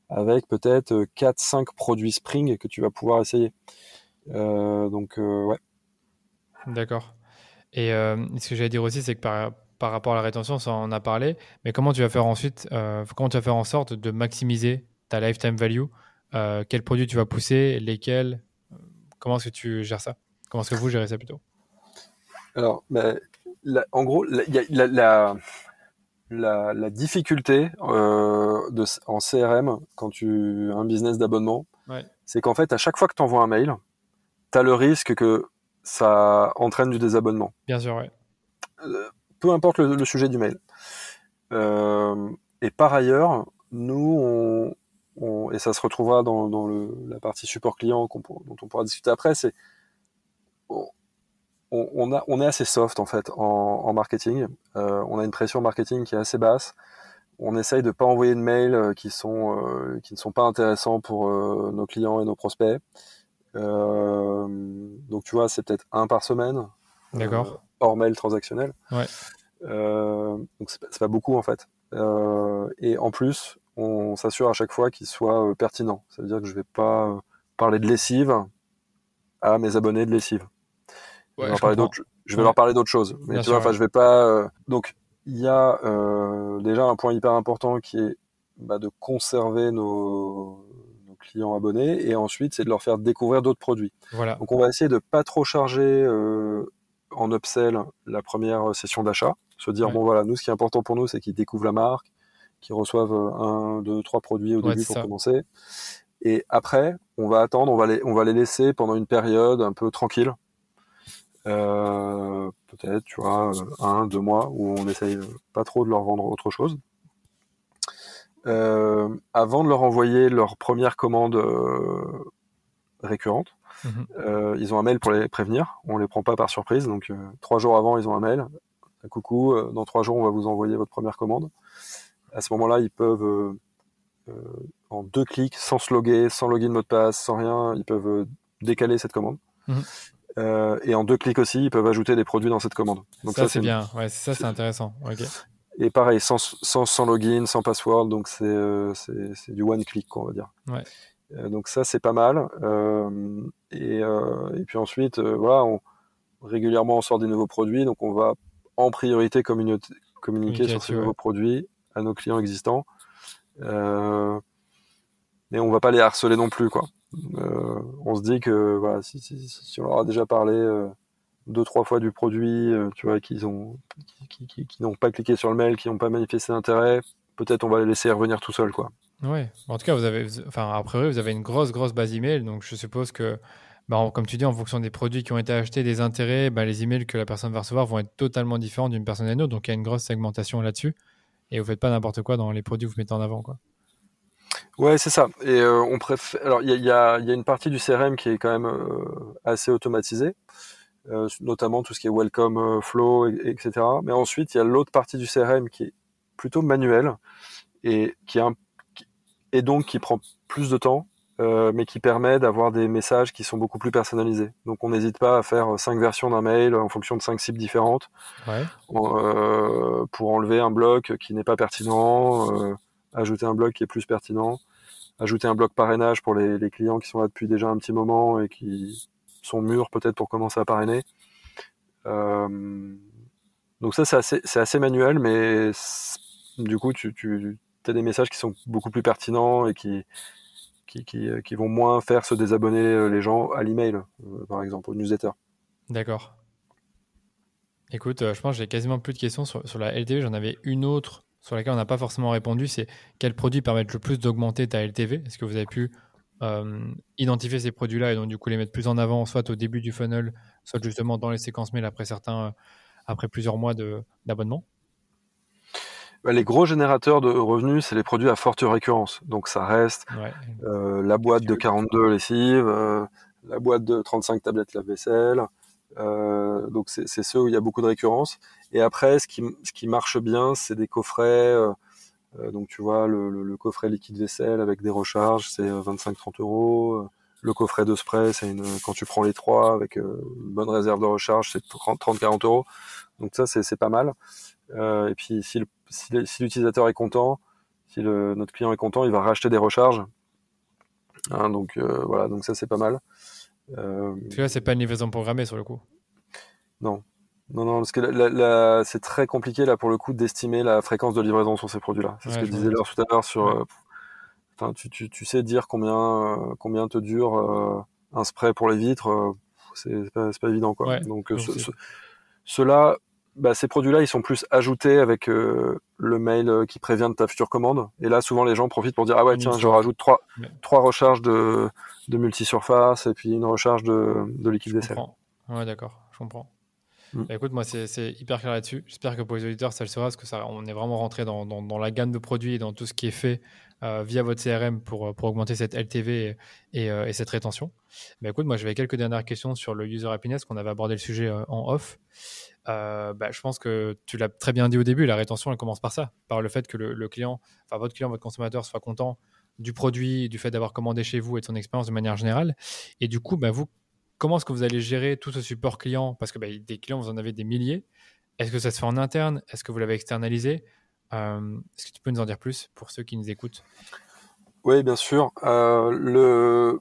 avec peut-être 4-5 euh, produits Spring que tu vas pouvoir essayer. Euh, donc, euh, ouais. D'accord. Et euh, ce que j'allais dire aussi, c'est que par, par, rapport à la rétention, ça en a parlé, mais comment tu vas faire ensuite, comment tu vas faire en sorte de maximiser ta lifetime value? Euh, quels produits tu vas pousser, lesquels? Comment est-ce que tu gères ça? Comment est-ce que vous gérez ça plutôt? Alors, ben, en gros, la, la, la, difficulté euh, de, en CRM quand tu as un business d'abonnement, c'est qu'en fait, à chaque fois que tu envoies un mail, tu as le risque que ça entraîne du désabonnement. Bien sûr, oui. Euh, peu importe le, le, sujet du mail. Euh, et par ailleurs, nous, on, et ça se retrouvera dans, dans le, la partie support client dont on pourra discuter après, c'est on, on, a, on est assez soft en fait en, en marketing. Euh, on a une pression marketing qui est assez basse. On essaye de pas envoyer de mails euh, qui sont euh, qui ne sont pas intéressants pour euh, nos clients et nos prospects. Euh, donc tu vois, c'est peut-être un par semaine. D'accord. hors mail transactionnel. Ouais. donc c'est pas beaucoup en fait. et en plus, on s'assure à chaque fois qu'il soit pertinent. Ça veut dire que je vais pas parler de lessive à mes abonnés de lessive. Je, vais leur parler d'autres choses. Mais tu vois, enfin, je vais pas. Euh, donc, il y a déjà un point hyper important qui est bah, de conserver nos, clients abonnés et ensuite c'est de leur faire découvrir d'autres produits. Voilà. Donc, on va essayer de pas trop charger en upsell la première session d'achat. Se dire bon voilà, nous ce qui est important pour nous c'est qu'ils découvrent la marque, qui reçoivent un, deux, trois produits au début pour commencer. Et après, on va attendre, on va les, on va les laisser pendant une période un peu tranquille. Euh, peut-être, tu vois, un, deux mois où on essaye pas trop de leur vendre autre chose. Euh, avant de leur envoyer leur première commande euh, récurrente, mhm. ils ont un mail pour les prévenir. On les prend pas par surprise, donc trois jours avant, ils ont un mail. Coucou, dans trois jours, on va vous envoyer votre première commande à ce moment-là, ils peuvent, en deux clics, sans se loguer, sans login mot de passe, sans rien, ils peuvent décaler cette commande. Mhm. et en deux clics aussi, ils peuvent ajouter des produits dans cette commande. Donc ça, c'est bien. Ouais, ça, c'est intéressant. Et pareil, sans, sans, sans, login, sans password, donc c'est c'est du one click, on va dire. Ouais. donc ça, c'est pas mal. Euh, et, euh, et, puis ensuite, voilà, on, régulièrement, on sort des nouveaux produits, donc on va en priorité communiquer, communiquer sur ces nouveaux produits à nos clients existants. Euh, mais on va pas les harceler non plus, quoi. Euh, on se dit que voilà, si, on leur a déjà parlé euh, deux trois fois du produit, euh, tu vois, qu'ils ont, qui, qui, qui n'ont pas cliqué sur le mail, qui n'ont pas manifesté d'intérêt, peut-être on va les laisser revenir tout seul, quoi. Ouais. En tout cas, vous avez, enfin, a priori, vous avez une grosse grosse base email, donc je suppose que bah, comme tu dis, en fonction des produits qui ont été achetés, des intérêts, bah, les emails que la personne va recevoir vont être totalement différents d'une personne à une autre. Donc il y a une grosse segmentation là-dessus et vous faites pas n'importe quoi dans les produits que vous mettez en avant, quoi. Ouais, c'est ça. Et euh, on préfère. Alors, il y a, y, a, y a, une partie du CRM qui est quand même euh, assez automatisée, euh, notamment tout ce qui est Welcome Flow, et, etc. Mais ensuite, il y a l'autre partie du CRM qui est plutôt manuelle et qui, un, qui et donc qui prend plus de temps mais qui permet d'avoir des messages qui sont beaucoup plus personnalisés. Donc on n'hésite pas à faire cinq versions d'un mail en fonction de cinq cibles différentes ouais. pour enlever un bloc qui n'est pas pertinent, ajouter un bloc qui est plus pertinent, ajouter un bloc parrainage pour les, clients qui sont là depuis déjà un petit moment et qui sont mûrs peut-être pour commencer à parrainer. Euh, donc ça c'est assez, manuel, mais du coup tu, as des messages qui sont beaucoup plus pertinents et qui euh, vont moins faire se désabonner euh, les gens à l'email, par exemple, au newsletter. D'accord. Écoute, je pense que j'ai quasiment plus de questions sur, sur la LTV. J'en avais une autre sur laquelle on n'a pas forcément répondu. C'est quels produits permettent le plus d'augmenter ta LTV Est-ce que vous avez pu euh, identifier ces produits-là et donc du coup les mettre plus en avant, soit au début du funnel, soit justement dans les séquences mail après certains, après plusieurs mois d'abonnement? Bah, les gros générateurs de revenus, c'est les produits à forte récurrence. Donc ça reste ouais. euh, la boîte de 42 lessives, euh, la boîte de 35 tablettes lave-vaisselle, donc c'est ceux où il y a beaucoup de récurrence. Et après, ce qui, ce qui marche bien, c'est des coffrets. donc tu vois, le, le, coffret liquide vaisselle avec des recharges, c'est 25-30 euros. Le coffret de spray, c'est une, quand tu prends les trois avec une bonne réserve de recharge, c'est 30-40 euros. Donc ça, c'est pas mal. et puis si l'utilisateur si, est content, si le, notre client est content, il va racheter des recharges. Hein, donc euh, voilà, donc ça c'est pas mal. Euh, parce que là, c'est pas une livraison programmée sur le coup. Non, non, non, parce que c'est très compliqué là pour le coup d'estimer la fréquence de livraison sur ces produits-là. C'est ce que disait l'heure tout à l'heure sur. Euh, tu, tu, tu, sais dire combien combien te dure un spray pour les vitres. c'est pas, pas, évident quoi. donc ce, cela bah, ces produits-là, ils sont plus ajoutés avec euh, le mail euh, qui prévient de ta future commande. Et là, souvent, les gens profitent pour dire ah ouais tiens, je rajoute trois, trois recharges de, de multi-surface et puis une recharge de, de liquide vaisselle. Ouais, d'accord, je comprends. Mm. Bah, écoute, moi, c'est hyper clair là-dessus. J'espère que pour les auditeurs, ça le sera, parce que ça, on est vraiment rentré dans, la gamme de produits et dans tout ce qui est fait euh, via votre CRM pour, pour augmenter cette LTV et, et, cette rétention. Mais bah, écoute, moi, j'avais quelques dernières questions sur le user happiness, qu'on avait abordé le sujet en off. Euh, bah, je pense que tu l'as très bien dit au début, la rétention, elle commence par ça, par le fait que le, client, enfin votre client, votre consommateur soit content du produit, du fait d'avoir commandé chez vous et de son expérience de manière générale. Et du coup, bah, vous, comment est-ce que vous allez gérer tout ce support client? Parce que bah, des clients, vous en avez des milliers. Est-ce que ça se fait en interne? Est-ce que vous l'avez externalisé? Euh, Est-ce que tu peux nous en dire plus pour ceux qui nous écoutent? Oui, bien sûr. Euh,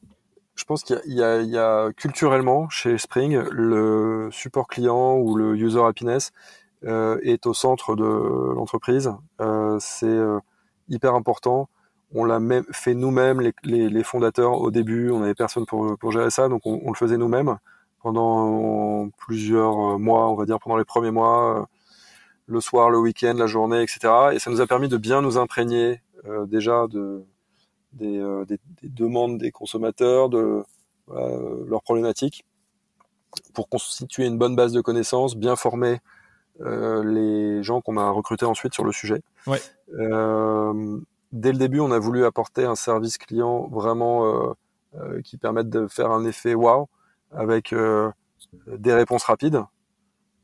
je pense qu'il y, a culturellement chez Spring le support client ou le user happiness euh, est au centre de l'entreprise. C'est hyper important. On l'a même fait nous-mêmes, les, fondateurs au début. On n'avait personne pour, pour gérer ça, donc on, le faisait nous-mêmes pendant plusieurs mois, on va dire pendant les premiers mois, le soir, le week-end, la journée, etc. Et ça nous a permis de bien nous imprégner déjà de euh, des, demandes des consommateurs, de leurs problématiques, pour constituer une bonne base de connaissances, bien former euh, les gens qu'on a recrutés ensuite sur le sujet. Euh, dès le début, on a voulu apporter un service client vraiment qui permette de faire un effet wow avec des réponses rapides,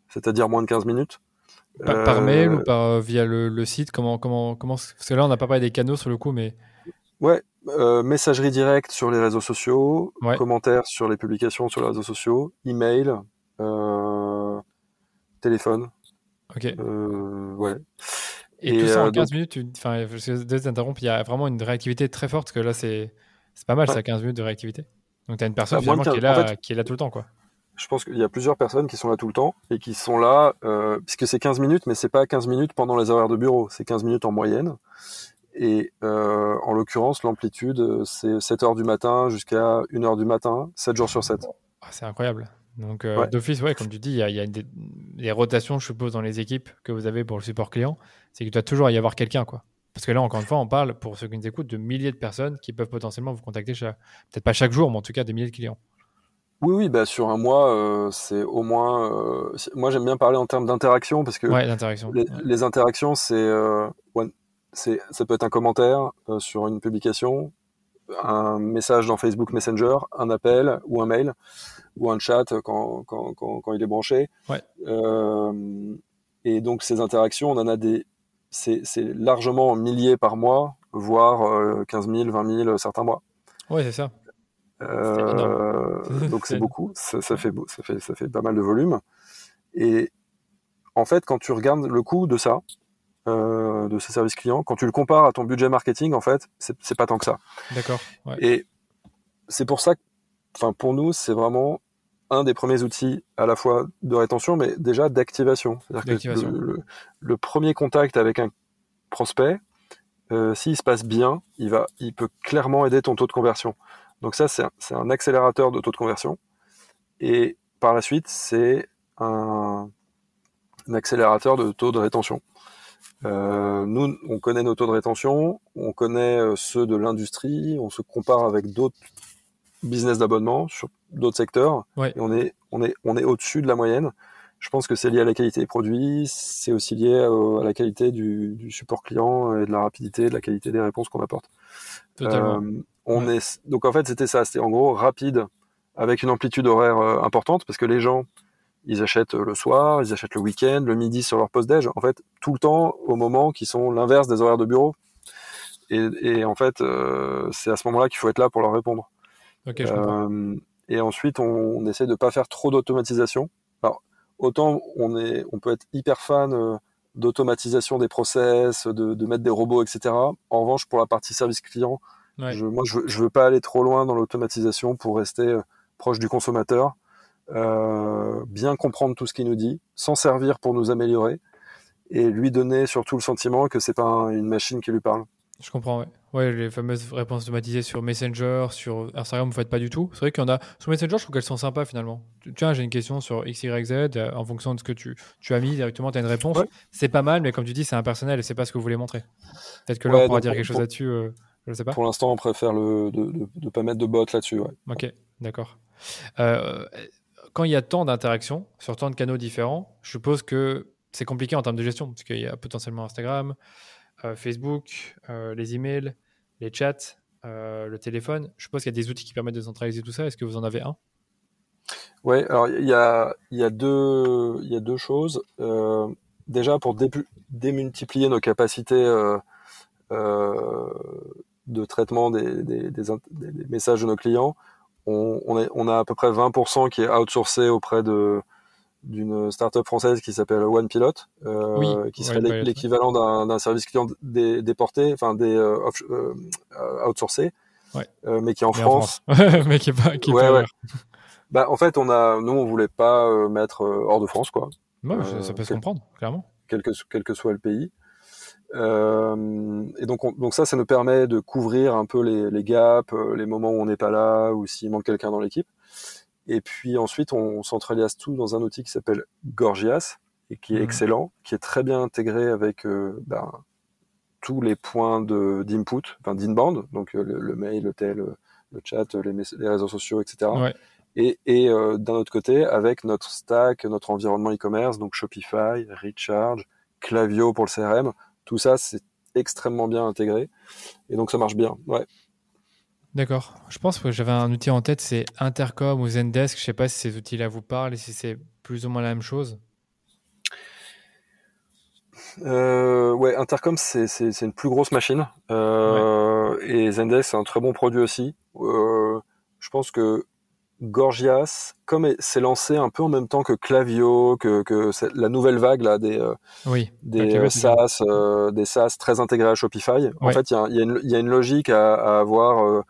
c'est-à-dire moins de 15 minutes. Par, mail ou par, via le, site comment, comment, comment, Parce que là, on n'a pas parlé des canaux sur le coup, mais Ouais, euh, messagerie directe sur les réseaux sociaux, commentaires sur les publications sur les réseaux sociaux, email, euh, téléphone. Ok. Euh, ouais. Et, tout ça en 15 minutes, enfin, je il y a vraiment une réactivité très forte, parce que là, c'est pas mal, ça, 15 minutes de réactivité. Donc, tu as une personne bah, qui, est là, qui est là tout le temps, quoi. Je pense qu'il y a plusieurs personnes qui sont là tout le temps et qui sont là, puisque c'est 15 minutes, mais c'est pas 15 minutes pendant les horaires de bureau, c'est 15 minutes en moyenne. Et euh, en l'occurrence, l'amplitude, euh, c'est 7 heures du matin jusqu'à 1 heure du matin, 7 jours sur 7. Ah, c'est incroyable. Donc, euh, d'office, ouais, comme tu dis, il y a, y a des, rotations, je suppose, dans les équipes que vous avez pour le support client. C'est qu'il doit toujours y avoir quelqu'un, quoi. Parce que là, encore une fois, on parle, pour ceux qui nous écoutent, de milliers de personnes qui peuvent potentiellement vous contacter, peut-être pas chaque jour, mais en tout cas des milliers de clients. Oui, oui, bah sur un mois, c'est au moins. moi, j'aime bien parler en termes d'interaction parce que ouais, les, les, interactions, c'est ça peut être un commentaire euh, sur une publication, un message dans Facebook Messenger, un appel ou un mail ou un chat quand, quand, quand, il est branché. Euh, et donc ces interactions, on en a des, c'est largement milliers par mois, voire 15 000, 20 000 certains mois. Ouais, c'est ça. Euh, donc c'est beaucoup, ça, ça, fait, ça, fait, ça fait pas mal de volume. Et en fait, quand tu regardes le coût de ça, euh, de ces services clients, quand tu le compares à ton budget marketing, en fait, c'est pas tant que ça. D'accord. Et c'est pour ça que, enfin, pour nous, c'est vraiment un des premiers outils à la fois de rétention, mais déjà d'activation. C'est-à-dire que le, le, premier contact avec un prospect, euh, s'il se passe bien, il, va, il peut clairement aider ton taux de conversion. Donc ça, c'est un, un, accélérateur de taux de conversion. Et par la suite, c'est un, un, accélérateur de taux de rétention. Euh, nous, on connaît nos taux de rétention, on connaît euh, ceux de l'industrie, on se compare avec d'autres business d'abonnement sur d'autres secteurs, et on est, on est, on est au-dessus de la moyenne. Je pense que c'est lié à la qualité des produits, c'est aussi lié à, la qualité du, du, support client et de la rapidité, de la qualité des réponses qu'on apporte. Euh, on est, donc en fait, c'était ça, c'était en gros rapide avec une amplitude horaire euh, importante parce que les gens ils achètent le soir, ils achètent le week-end, le midi sur leur poste déj. En fait, tout le temps au moment qui sont l'inverse des horaires de bureau. Et, en fait, euh, c'est à ce moment-là qu'il faut être là pour leur répondre. Euh, et ensuite, on, essaie de pas faire trop d'automatisation. Alors, autant on est, on peut être hyper fan euh, d'automatisation des process, de, mettre des robots, etc. En revanche, pour la partie service client, je, moi, je veux, veux pas aller trop loin dans l'automatisation pour rester proche du consommateur, bien comprendre tout ce qu'il nous dit, s'en servir pour nous améliorer et lui donner surtout le sentiment que c'est pas une machine qui lui parle. Je comprends, ouais. Ouais, les fameuses réponses automatisées sur Messenger, sur Instagram, vous faites pas du tout. C'est vrai qu'il y en a. Sur Messenger, je trouve qu'elles sont sympas finalement. Tiens, j'ai une question sur XYZ, euh, en fonction de ce que tu, tu as mis directement, tu as une réponse. C'est pas mal, mais comme tu dis, c'est impersonnel et c'est pas ce que vous voulez montrer. Peut-être que là, on pourra dire quelque chose là-dessus. Euh, je sais pas. Pour l'instant, on préfère le, de ne pas mettre de bot là-dessus. Ouais. Ok, d'accord. Euh, quand il y a tant d'interactions sur tant de canaux différents, je suppose que c'est compliqué en termes de gestion, parce qu'il y a potentiellement Instagram, euh, Facebook, euh, les emails, les chats, euh, le téléphone. Je suppose qu'il y a des outils qui permettent de centraliser tout ça. Est-ce que vous en avez un? Oui, alors il y a, deux, choses. déjà, pour démultiplier nos capacités de traitement des, messages de nos clients, on, on, a à peu près 20% qui est outsourcé auprès de, d'une startup française qui s'appelle One Pilot, euh, qui serait l'équivalent d'un service client déporté, enfin des euh, euh, outsourcés, mais qui est en France, mais qui est pas, qui bah, en fait, on a, nous, on voulait pas mettre hors de France, quoi. ça peut se comprendre, clairement. Quel que, quel que soit le pays. Et donc, donc ça, ça nous permet de couvrir un peu les, les gaps, les moments où on n'est pas là, ou s'il manque quelqu'un dans l'équipe. Et puis ensuite, on centralise tout dans un outil qui s'appelle Gorgias et qui est mhm. excellent, qui est très bien intégré avec euh, ben, tous les points d'input, enfin d'inbound, donc euh, le, mail, le tel, le chat, les, les réseaux sociaux, etc. Et, et euh, d'un autre côté, avec notre stack, notre environnement e-commerce, donc Shopify, Recharge, Clavio pour le CRM, tout ça, c'est extrêmement bien intégré. Et donc ça marche bien. Ouais. D'accord. Je pense que j'avais un outil en tête, c'est Intercom ou Zendesk. Je ne sais pas si ces outils-là vous parlent et si c'est plus ou moins la même chose. Euh, ouais, Intercom, c'est une plus grosse machine. Euh, et Zendesk, c'est un très bon produit aussi. Euh, je pense que Gorgias, comme c'est lancé un peu en même temps que Clavio, que, la nouvelle vague là, des, oui, des, SaaS, des SaaS très intégrés à Shopify, en fait, il y, a, une logique à, à avoir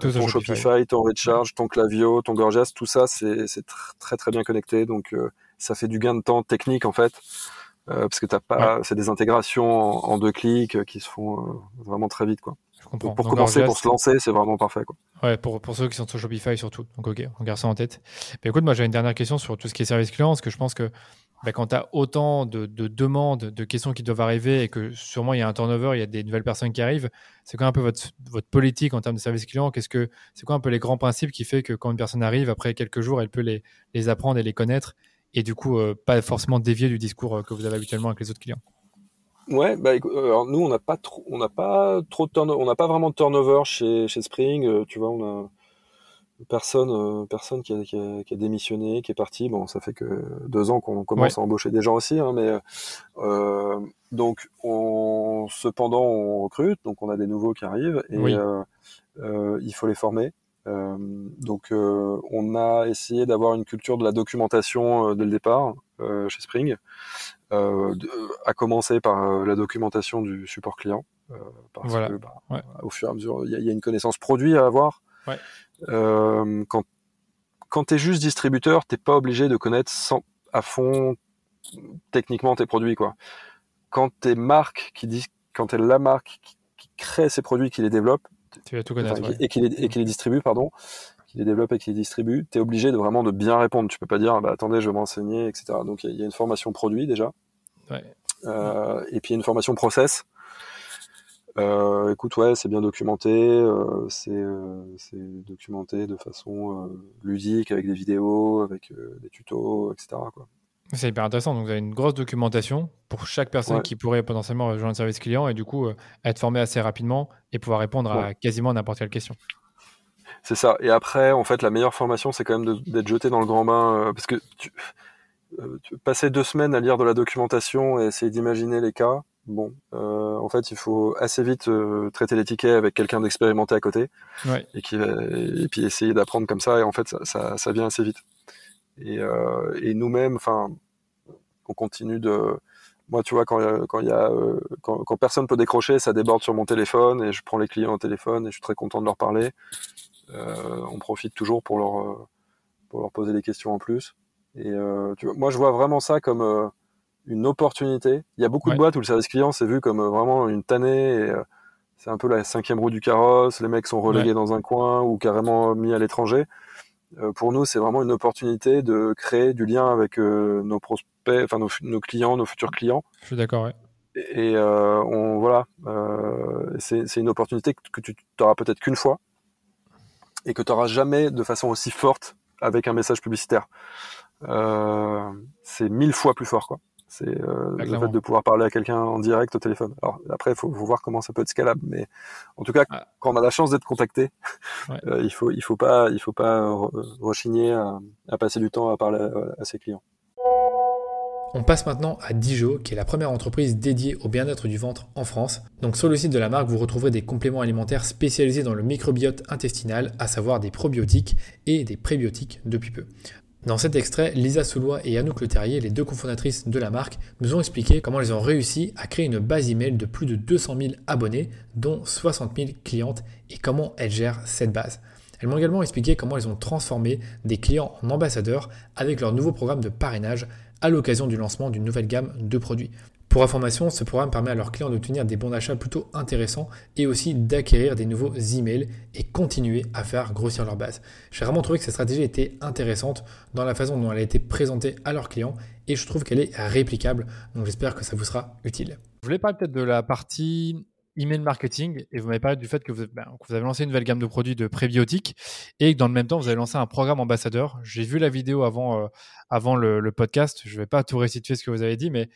ton Shopify. ton Recharge, ton Clavio, ton Gorgias, tout ça, c'est très très bien connecté. Donc, euh, ça fait du gain de temps technique en fait, euh, parce que t'as pas, c'est des intégrations en, deux clics euh, qui se font vraiment très vite, quoi. Pour, commencer, pour se lancer, c'est vraiment parfait. Quoi. Ouais, pour, pour ceux qui sont sur Shopify surtout. Donc, ok, on garde ça en tête. Mais écoute, moi, j'ai une dernière question sur tout ce qui est service client, parce que je pense que bah, quand tu as autant de, demandes, de questions qui doivent arriver et que sûrement il y a un turnover, il y a des nouvelles personnes qui arrivent, c'est quoi un peu votre, votre politique en termes de service client? Qu'est-ce que c'est quoi un peu les grands principes qui fait que quand une personne arrive après quelques jours, elle peut les, les apprendre et les connaître et du coup euh, pas forcément dévier du discours euh, que vous avez habituellement avec les autres clients? Ouais, bah, alors nous on n'a pas trop, on n'a pas trop de turnover, on n'a pas vraiment de turnover chez, chez Spring. Euh, tu vois, on a personne, euh, personne qui a, qui, a, qui a, démissionné, qui est parti. Bon, ça fait que deux ans qu'on commence à embaucher des gens aussi, hein, mais euh, donc on, cependant on recrute, donc on a des nouveaux qui arrivent et euh, euh, il faut les former. Euh, donc on a essayé d'avoir une culture de la documentation dès le départ chez Spring, à commencer par la documentation du support client, parce que bah, au fur et à mesure il y, y, a une connaissance produit à avoir. Ouais. Euh, quand quand tu es juste distributeur, t'es pas obligé de connaître sans, à fond techniquement tes produits quoi. Quand t'es marque qui dit quand t'es la marque qui, crée ses produits, qui les développe, tu vas tout connaître, et qui les, et qui les distribue pardon, qui les développe et qui les distribue, tu es obligé de vraiment de bien répondre. Tu peux pas dire bah, attendez, je vais m'enseigner, etc. Donc il y, a une formation produit déjà. Ouais. Euh, et puis une formation process euh, écoute, ouais, c'est bien documenté, euh, euh, c'est documenté de façon ludique, avec des vidéos, avec des tutos, etc. C'est hyper intéressant. Donc, vous avez une grosse documentation pour chaque personne qui pourrait potentiellement rejoindre le service client et du coup être formé assez rapidement et pouvoir répondre à quasiment n'importe quelle question. C'est ça. Et après, en fait, la meilleure formation, c'est quand même d'être jeté dans le grand bain parce que passer deux semaines à lire de la documentation et essayer d'imaginer les cas, bon, euh, en fait, il faut assez vite euh, traiter les tickets avec quelqu'un d'expérimenté à côté, et, qui, et puis essayer d'apprendre comme ça. Et en fait, ça, ça, ça vient assez vite. Et, euh, et nous-mêmes, enfin, on continue de. Moi, tu vois, quand, quand, y a, quand, quand, personne peut décrocher, ça déborde sur mon téléphone et je prends les clients au téléphone et je suis très content de leur parler. On profite toujours pour leur, pour leur poser des questions en plus. Et tu vois, moi, je vois vraiment ça comme une opportunité. Il y a beaucoup de boîtes où le service client c'est vu comme euh, vraiment une tannée et euh, c'est un peu la cinquième roue du carrosse. Les mecs sont relégués dans un coin ou carrément mis à l'étranger. Euh, pour nous, c'est vraiment une opportunité de créer du lien avec nos prospects, enfin nos, clients, nos futurs clients. Je suis d'accord. Ouais. Et, on voilà, c'est une opportunité que, tu n'auras peut-être qu'une fois et que tu n'auras jamais de façon aussi forte avec un message publicitaire. c'est mille fois plus fort, quoi. C'est euh, le fait de pouvoir parler à quelqu'un en direct au téléphone. Alors après, il faut, voir comment ça peut être scalable, mais en tout cas, quand on a la chance d'être contacté, euh, il faut il faut pas il faut pas rechigner à, passer du temps à parler à, ses clients. On passe maintenant à Dijo, qui est la première entreprise dédiée au bien-être du ventre en France. Donc sur le site de la marque, vous retrouverez des compléments alimentaires spécialisés dans le microbiote intestinal, à savoir des probiotiques et des prébiotiques depuis peu. Dans cet extrait, Lisa Soulois et Anouk Le Terrier, les deux cofondatrices de la marque, nous ont expliqué comment elles ont réussi à créer une base email de plus de 200 000 abonnés, dont 60 000 clientes, et comment elles gèrent cette base. Elles m'ont également expliqué comment elles ont transformé des clients en ambassadeurs avec leur nouveau programme de parrainage à l'occasion du lancement d'une nouvelle gamme de produits. Pour information, ce programme permet à leurs clients d'obtenir des bons d'achat plutôt intéressants et aussi d'acquérir des nouveaux emails et continuer à faire grossir leur base. J'ai vraiment trouvé que cette stratégie était intéressante dans la façon dont elle a été présentée à leurs clients et je trouve qu'elle est réplicable. Donc j'espère que ça vous sera utile. Je voulais parler peut-être de la partie email marketing et vous m'avez parlé du fait que vous, ben, vous, avez lancé une nouvelle gamme de produits de prébiotiques et que dans le même temps vous avez lancé un programme ambassadeur. J'ai vu la vidéo avant, euh, avant le, le, podcast. Je ne vais pas tout restituer ce que vous avez dit, mais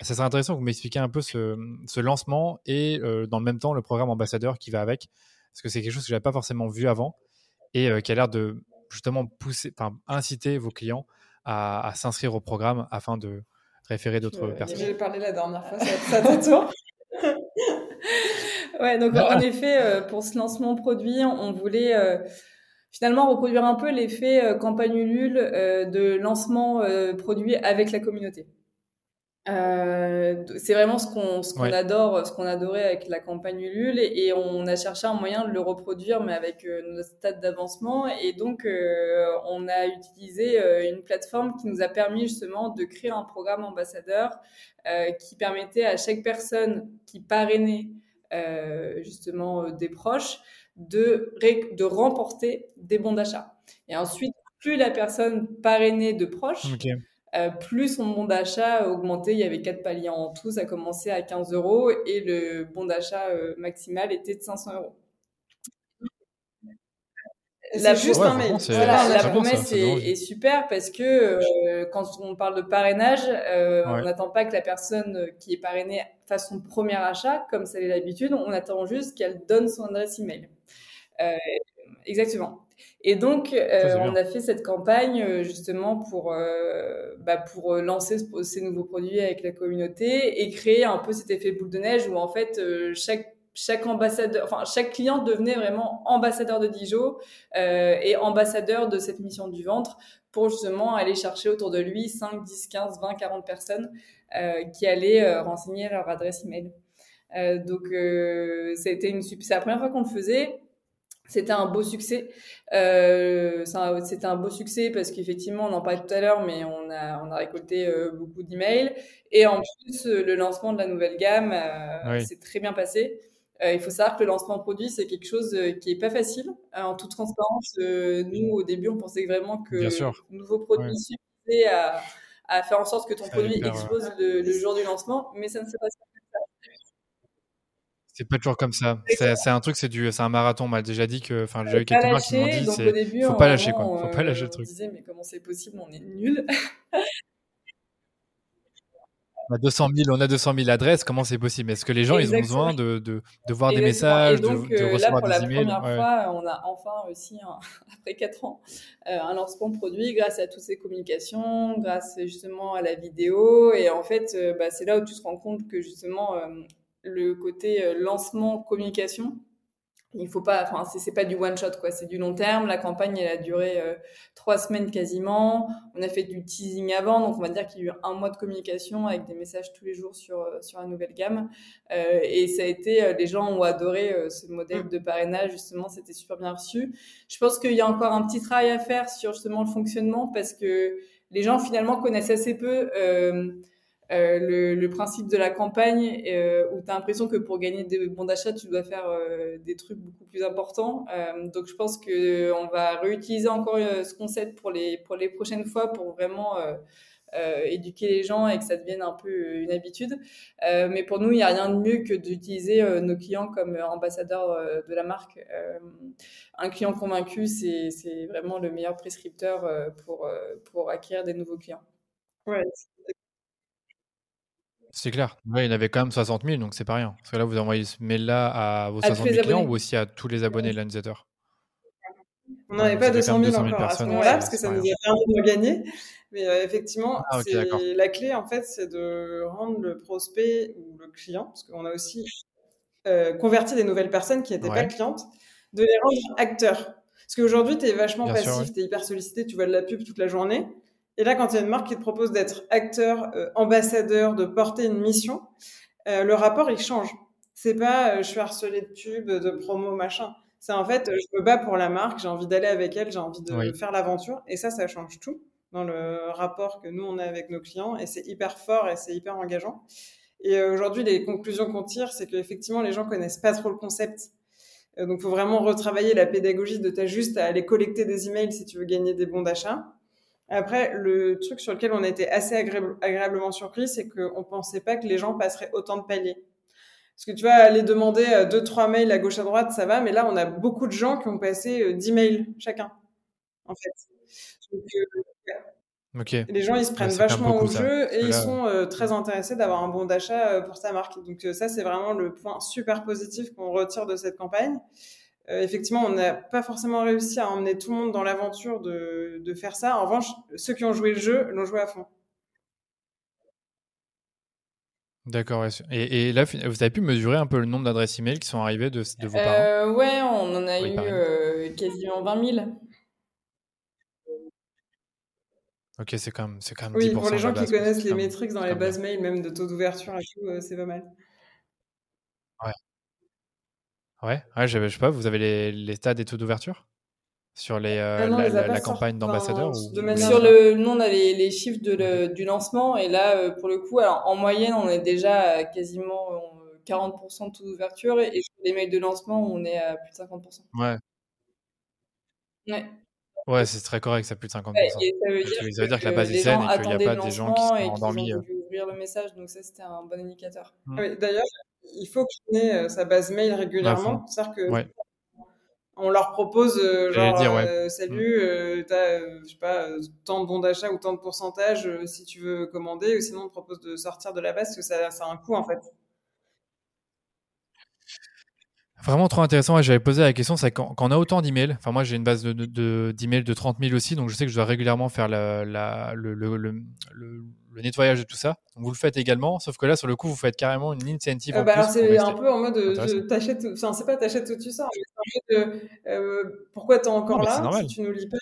ça serait intéressant que vous m'expliquiez un peu ce, lancement et euh, dans le même temps le programme ambassadeur qui va avec, parce que c'est quelque chose que je n'avais pas forcément vu avant et euh, qui a l'air de justement pousser, inciter vos clients à, s'inscrire au programme afin de référer d'autres personnes. J'ai parlé la dernière fois, ça, ça tour. ouais, donc en effet, euh, pour ce lancement produit, on voulait finalement reproduire un peu l'effet campagne Ulule de lancement produit avec la communauté. Euh, c'est vraiment ce qu'on ce qu'on adore, ce qu'on adorait avec la campagne Ulule, et, on a cherché un moyen de le reproduire, mais avec euh, notre stade d'avancement. Et donc, euh, on a utilisé une plateforme qui nous a permis justement de créer un programme ambassadeur qui permettait à chaque personne qui parrainait justement des proches de de remporter des bons d'achat. Et ensuite, plus la personne parrainait de proches. Euh, plus son bon d'achat a augmenté. Il y avait quatre paliers en tout. Ça commençait à 15 euros et le bon d'achat euh, maximal était de 500 euros. La, juste, la promesse est, super parce que euh, quand on parle de parrainage, on n'attend pas que la personne qui est parrainée fasse son premier achat, comme ça l'est l'habitude. On attend juste qu'elle donne son adresse email. exactement. Et donc, euh, on a fait cette campagne euh, justement pour, euh, bah, pour lancer ces nouveaux produits avec la communauté et créer un peu cet effet boule de neige où en fait chaque chaque ambassadeur, enfin chaque client devenait vraiment ambassadeur de Dijon et ambassadeur de cette mission du ventre pour justement aller chercher autour de lui 5, 10, 15, 20, 40 personnes qui allaient renseigner leur adresse email. donc, c'était une, c'est la première fois qu'on le faisait. C'était un beau succès. Euh, c'était un beau succès parce qu'effectivement, on en parlait tout à l'heure, mais on a, on a récolté euh, beaucoup d'emails. Et en plus, euh, le lancement de la nouvelle gamme euh, s'est très bien passé. il faut savoir que le lancement produit, c'est quelque chose qui est pas facile. en toute transparence, nous, au début, on pensait vraiment que le nouveau produit suffisait à, à, faire en sorte que ton produit explose le, le, jour du lancement, mais ça ne s'est pas c'est pas toujours comme ça. C'est un truc, c'est du, c'est un marathon. On m'a déjà dit que, enfin, j'ai eu quelques marques qui m'ont dit, c'est, faut pas lâcher quoi. Faut pas lâcher le truc. On disait, mais comment c'est possible, on est nul. on a 200 000, on a 200 000 adresses, comment c'est possible? Est-ce que les gens, ils ont besoin de, de, de voir des messages, donc, de, de euh, recevoir là, pour des la première Ouais. fois, on a enfin aussi, un- après 4 ans, euh, un lancement produit grâce à toutes ces communications, grâce justement à la vidéo. Et en fait, euh, bah, c'est là où tu te rends compte que justement, euh, le côté euh, lancement, communication, il faut pas, enfin, c'est c'est pas du one shot, quoi. C'est du long terme. La campagne, elle a duré euh, trois semaines quasiment. On a fait du teasing avant, donc on va dire qu'il y a eu un mois de communication avec des messages tous les jours sur euh, sur la nouvelle gamme. Euh, et ça a été, euh, les gens ont adoré euh, ce modèle de parrainage. Justement, c'était super bien reçu. Je pense qu'il y a encore un petit travail à faire sur justement le fonctionnement parce que les gens finalement connaissent assez peu. Euh, le, principe de la campagne euh, où tu as l'impression que pour gagner des bons d'achat, tu dois faire euh, des trucs beaucoup plus importants. Donc je pense que on va réutiliser encore ce concept pour les pour les prochaines fois pour vraiment éduquer les gens et que ça devienne un peu une habitude. Mais pour nous, il n'y a rien de mieux que d'utiliser nos clients comme ambassadeurs de la marque. Un client convaincu, c'est vraiment le meilleur prescripteur pour pour acquérir des nouveaux clients. Ouais. C'est clair. Ouais, il y en avait quand même 60 000, donc c'est pas rien. Parce que là, vous envoyez ce mail-là à vos 60 000 clients ou aussi à tous les abonnés de la newsletter On n'en avait pas 200 000 encore à ce moment-là, parce que ça nous a permis de gagner. Mais euh, effectivement, ah, okay, la clé, en fait, c'est de rendre le prospect ou le client, parce qu'on a aussi euh, converti des nouvelles personnes qui n'étaient ouais. pas clientes, de les rendre acteurs. Parce qu'aujourd'hui, tu es vachement Bien passif, ouais. tu es hyper sollicité, tu vois de la pub toute la journée. Et là, quand il y a une marque qui te propose d'être acteur, euh, ambassadeur, de porter une mission, euh, le rapport, il change. C'est pas euh, je suis harcelé de pubs, de promo, machin. C'est en fait, je me bats pour la marque, j'ai envie d'aller avec elle, j'ai envie de oui. faire l'aventure. Et ça, ça change tout dans le rapport que nous, on a avec nos clients. Et c'est hyper fort et c'est hyper engageant. Et aujourd'hui, les conclusions qu'on tire, c'est qu'effectivement, les gens connaissent pas trop le concept. Donc, il faut vraiment retravailler la pédagogie de t'as juste à aller collecter des emails si tu veux gagner des bons d'achat. Après, le truc sur lequel on a été assez agréable, agréablement surpris, c'est qu'on pensait pas que les gens passeraient autant de paliers. Parce que tu vas aller demander deux, trois mails à gauche à droite, ça va, mais là, on a beaucoup de gens qui ont passé 10 mails chacun, en fait. Donc, euh, okay. Les gens, ils se prennent ouais, vachement au jeu ça. et là, ils sont euh, très intéressés d'avoir un bon d'achat pour sa marque. Donc euh, ça, c'est vraiment le point super positif qu'on retire de cette campagne. Euh, effectivement, on n'a pas forcément réussi à emmener tout le monde dans l'aventure de, de, faire ça. En revanche, ceux qui ont joué le jeu l'ont joué à fond. D'accord. Et, et, là, vous avez pu mesurer un peu le nombre d'adresses email qui sont arrivées de, de vos parents? Euh, Ouais, on en a oui, eu euh, quasiment 20 000. Ok, c'est quand même, c'est quand même oui, 10% pour les gens base, qui connaissent les métriques dans les bases mail, même de taux d'ouverture et tout, euh, c'est pas mal. Ouais. Je, je sais pas, vous avez les, les stats des taux d'ouverture? Sur les, euh, ah non, la, les la, la campagne d'ambassadeur ou... Sur le, nous, on a les, les chiffres de le, du lancement et là, euh, pour le coup, alors, en moyenne, on est déjà à quasiment euh, 40% de taux d'ouverture et, et sur les mails de lancement, on est à plus de 50%. Ouais. Ouais. Ouais, c'est très correct, c'est plus de 50%. Ouais, et ça veut dire, ça veut dire que, que la base est saine et qu'il n'y a pas des gens qui sont endormis. Ouvrir le message, donc ça, c'était un bon indicateur. Mmh. Oui, D'ailleurs, il faut qu'il ait sa base mail régulièrement. C'est-à-dire que ouais. on leur propose euh, genre dire, ouais. euh, salut, mmh. euh, t'as je sais pas tant de bons d'achat ou tant de pourcentage euh, si tu veux commander, ou sinon on te propose de sortir de la base parce que ça, ça a un coût en fait. Vraiment trop intéressant. J'avais posé la question, c'est quand, quand, on a autant d'emails, enfin moi j'ai une base d'emails de, de, de, de 30 000 aussi, donc je sais que je dois régulièrement faire la, la, le, le, le, le, nettoyage de tout ça. Donc vous le faites également, sauf que là sur le coup vous faites carrément une incentive. Euh, bah alors c'est un peu en mode je t'achète, enfin c'est pas t'achètes où tu sors, mais en mode euh, pourquoi t'es encore non, là normal. si tu nous lis pas.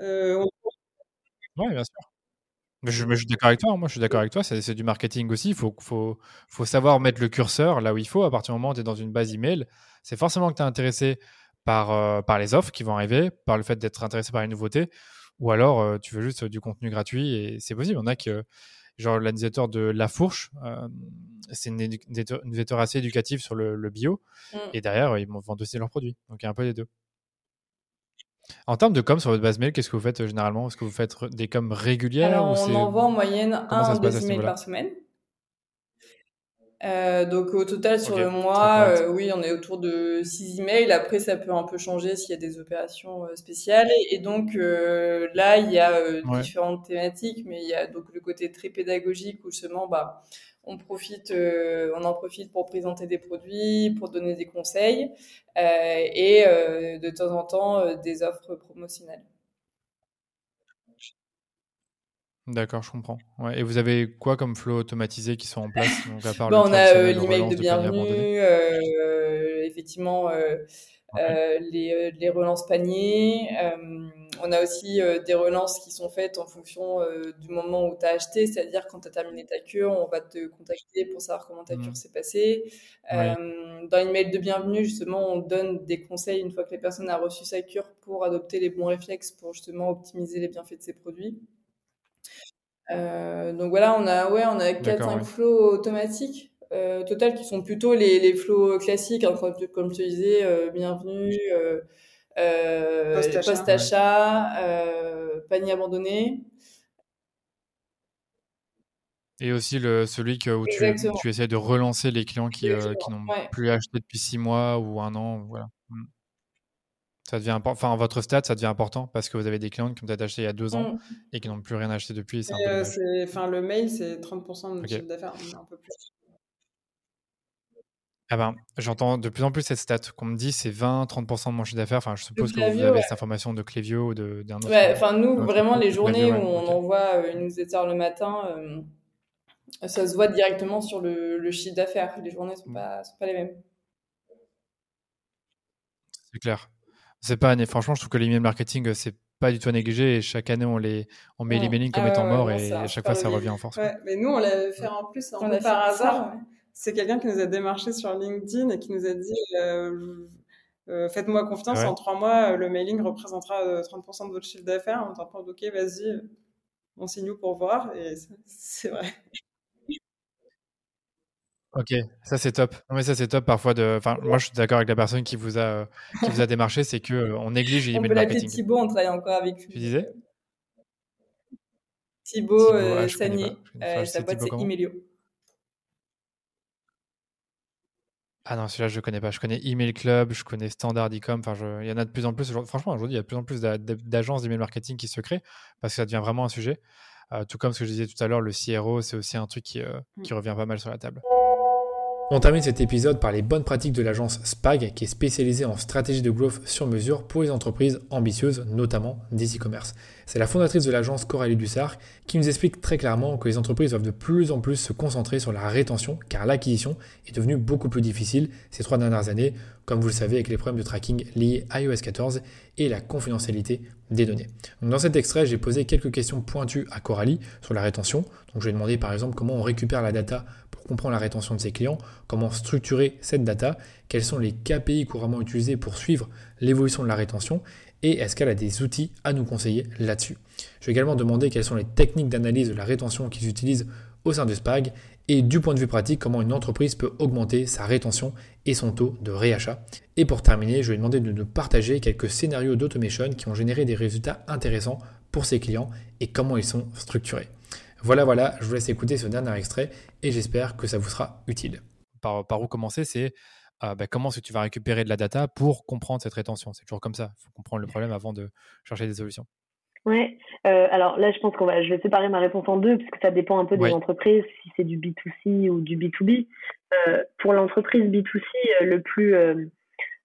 Euh, on... Ouais, bien sûr. Mais je, mais je suis d'accord avec toi, moi je suis d'accord avec toi, c'est du marketing aussi, il faut, faut, faut savoir mettre le curseur là où il faut, à partir du moment où tu es dans une base email, c'est forcément que tu es intéressé par, euh, par les offres qui vont arriver, par le fait d'être intéressé par les nouveautés, ou alors euh, tu veux juste du contenu gratuit, et c'est possible, on a que, genre l'utilisateur de La Fourche, euh, c'est une newsletter assez éducative sur le, le bio, mm. et derrière ils vendent aussi leurs produits, donc il y a un peu des deux. En termes de com sur votre base mail, qu'est-ce que vous faites euh, généralement? Est-ce que vous faites des coms régulières Alors, ou on envoie en moyenne Comment un ou deux emails par semaine. Euh, donc au total sur le mois, euh, oui, on est autour de 6 emails. Après, ça peut un peu changer s'il y a des opérations euh, spéciales. Et, donc là, il y a différentes thématiques, mais il y a donc le côté très pédagogique où justement, bah, on profite, on en profite pour présenter des produits, pour donner des conseils et de temps en temps des offres promotionnelles. D'accord, je comprends. Ouais. Et vous avez quoi comme flow automatisé qui sont en place donc, à part bah, On a euh, l'email de bienvenue, euh, effectivement euh, les, les, relances paniers. on a aussi des relances qui sont faites en fonction du moment où tu as acheté, c'est-à-dire quand tu as terminé ta cure, on va te contacter pour savoir comment ta cure mmh. s'est passée. Dans l'email de bienvenue, justement, on donne des conseils une fois que la personne a reçu sa cure pour adopter les bons réflexes pour justement optimiser les bienfaits de ses produits. Euh, donc voilà, on a, ouais, on a 4-5 flows automatiques euh, total qui sont plutôt les, les flows classiques, hein, comme, je te disais, euh, bienvenue, euh, post-achat, panier abandonné. Et aussi le, celui que, où tu, tu, essaies de relancer les clients qui, qui n'ont plus acheté depuis 6 mois ou un an. Voilà. Ça devient enfin votre stat, ça devient important parce que vous avez des clients qui ont peut-être acheté il y a deux ans mm. et qui n'ont plus rien acheté depuis. Euh, enfin, le mail, c'est 30% de notre chiffre d'affaires, un peu plus. Ah ben, j'entends de plus en plus cette stat qu'on me dit c'est 20-30% de mon chiffre d'affaires. Enfin, je suppose que vous avez cette information de Clévio ou d'un autre. Ouais, enfin, nous, vraiment, les journées où on envoie euh, une newsletter le matin, euh, ça se voit directement sur le, le chiffre d'affaires. Les journées ne sont, mm. pas, sont pas les mêmes. C'est clair. C'est pas, franchement, je trouve que l'email marketing, c'est pas du tout à négliger. Et chaque année, on, les, on met les mailing comme ah étant morts et à chaque fois, ça revient en force. mais nous, on l'a fait en plus par hasard. C'est quelqu'un qui nous a démarché sur LinkedIn et qui nous a dit euh, euh, Faites-moi confiance, en trois mois, le mailing représentera 30% euh, de votre chiffre d'affaires. On t'entend, ok, vas-y, on signe pour voir. Et c'est vrai. Ok, ça c'est top. mais ça c'est top parfois de. Enfin, moi je suis d'accord avec la personne qui vous a qui vous a démarché, c'est que euh, on néglige on peut Thibaut, on travaille encore avec lui. Tu disais? Thibaut, euh, ah, Sagné, euh, sa boîte c'est Emilio. Ah non, celui-là je connais pas. Je connais Email Club, je connais Standard Ecom. Enfin, je... il y en a de plus en plus. Franchement, aujourd'hui, il y a de plus en plus d'agences d'email marketing qui se créent parce que ça devient vraiment un sujet. tout comme ce que je disais tout à l'heure, le CRO, c'est aussi un truc qui, qui mm. revient pas mal sur la table. On termine cet épisode par les bonnes pratiques de l'agence SPAG qui est spécialisée en stratégie de growth sur mesure pour les entreprises ambitieuses, notamment des e-commerce. C'est la fondatrice de l'agence Coralie Dussard qui nous explique très clairement que les entreprises doivent de plus en plus se concentrer sur la rétention car l'acquisition est devenue beaucoup plus difficile ces trois dernières années, comme vous le savez avec les problèmes de tracking liés à iOS 14 et la confidentialité des données. dans cet extrait, j'ai posé quelques questions pointues à Coralie sur la rétention. Donc je lui ai demandé par exemple comment on récupère la data comprend la rétention de ses clients, comment structurer cette data, quels sont les KPI couramment utilisés pour suivre l'évolution de la rétention et est-ce qu'elle a des outils à nous conseiller là-dessus. Je vais également demander quelles sont les techniques d'analyse de la rétention qu'ils utilisent au sein de SPAG et du point de vue pratique, comment une entreprise peut augmenter sa rétention et son taux de réachat. Et pour terminer, je vais demander de nous partager quelques scénarios d'automation qui ont généré des résultats intéressants pour ses clients et comment ils sont structurés. Voilà, voilà, je vous laisse écouter ce dernier extrait et j'espère que ça vous sera utile. Par, par où commencer, c'est euh, bah, comment est-ce que tu vas récupérer de la data pour comprendre cette rétention? C'est toujours comme ça. Il faut comprendre le problème avant de chercher des solutions. Ouais. Euh, alors là, je pense qu'on va, je vais séparer ma réponse en deux puisque ça dépend un peu des entreprises, si c'est du B2C ou du B2B. Euh, pour l'entreprise B2C, le plus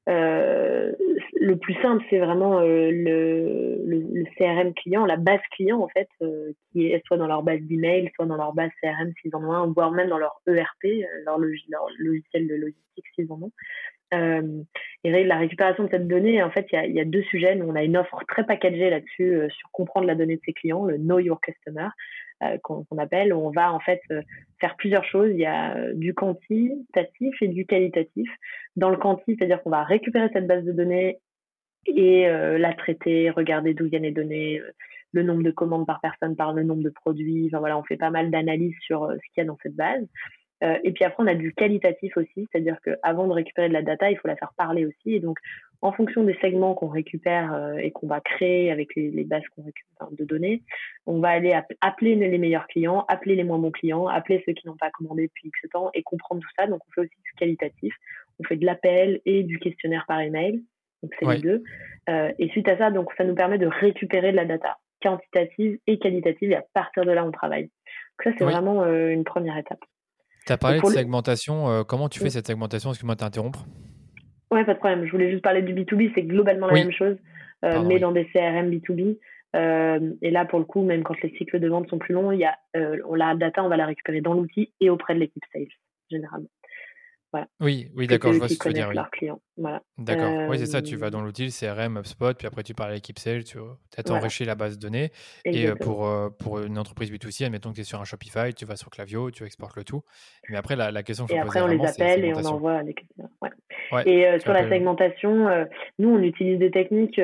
euh, le plus simple, c'est vraiment euh, le, CRM client, la base client en fait, euh, qui est soit dans leur base d'email, soit dans leur base CRM s'ils en ont un, voire même dans leur ERP, leur, logiciel de logistique s'ils en ont. et la récupération de cette donnée, en fait, il y a, deux sujets. on a une offre très packagée là-dessus sur comprendre la donnée de ses clients, le Know Your Customer. Euh, qu'on appelle, où on va en fait euh, faire plusieurs choses. Il y a euh, du quantitatif et du qualitatif. Dans le quanti, c'est-à-dire qu'on va récupérer cette base de données et la traiter, regarder d'où viennent les données, le nombre de commandes par personne, par le nombre de produits. Enfin voilà, on fait pas mal d'analyses sur ce qu'il y a dans cette base. et puis après, on a du qualitatif aussi, c'est-à-dire qu'avant de récupérer de la data, il faut la faire parler aussi. Et donc, en fonction des segments qu'on récupère euh, et qu'on va créer avec les, bases qu'on récupère de données, on va aller appeler les meilleurs clients, appeler les moins bons clients, appeler ceux qui n'ont pas commandé depuis X temps et comprendre tout ça. Donc, on fait aussi du qualitatif. On fait de l'appel et du questionnaire par email. Donc, c'est les deux. Euh, et suite à ça, donc, ça nous permet de récupérer de la data quantitative et qualitative et à partir de là, on travaille. Donc, ça, c'est vraiment euh, une première étape. Tu as parlé de segmentation. comment tu fais cette segmentation? Excuse-moi de t'interrompre. Ouais, pas de problème. Je voulais juste parler du B2B, c'est globalement la même chose, euh, mais dans des CRM B2B. Euh, et là, pour le coup, même quand les cycles de vente sont plus longs, il y a, euh, la data, on va la récupérer dans l'outil et auprès de l'équipe sales, généralement. Oui, oui, d'accord, je vois ce que tu veux dire. D'accord, oui, c'est ça, tu vas dans l'outil, CRM, HubSpot, puis après tu parles à l'équipe sales, tu as enrichi la base de données. Et euh, pour, euh, pour une entreprise B2C, admettons que tu es sur un Shopify, tu vas sur Clavio, tu exportes le tout. Mais après, la, la question que je Et après, on les appelle et on envoie à l'équipe. Ouais. et euh, sur la segmentation, nous, on utilise des techniques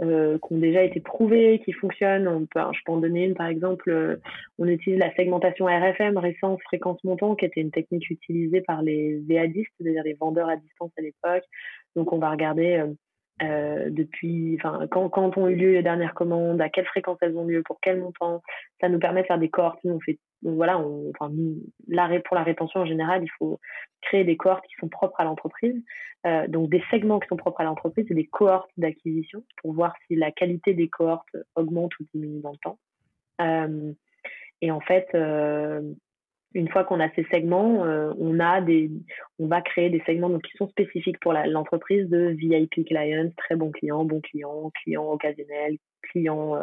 euh, qui ont déjà été prouvées, qui fonctionnent. On peut, je peux en donner une par exemple. Euh, on utilise la segmentation RFM, récence fréquence montant, qui était une technique utilisée par les VADistes, c'est-à-dire les vendeurs à distance à l'époque. Donc on va regarder euh, euh, depuis, enfin, quand, quand ont eu lieu les dernières commandes, à quelle fréquence elles ont lieu, pour quel montant. Ça nous permet de faire des cohortes. on fait, donc voilà, on, enfin, pour la rétention en général, il faut créer des cohortes qui sont propres à l'entreprise. Euh, donc des segments qui sont propres à l'entreprise et des cohortes d'acquisition pour voir si la qualité des cohortes augmente ou diminue dans le temps. Euh, et en fait, euh, une fois qu'on a ces segments, on a des, on va créer des segments donc qui sont spécifiques pour l'entreprise de VIP clients, très bons clients, bons clients, clients occasionnels, clients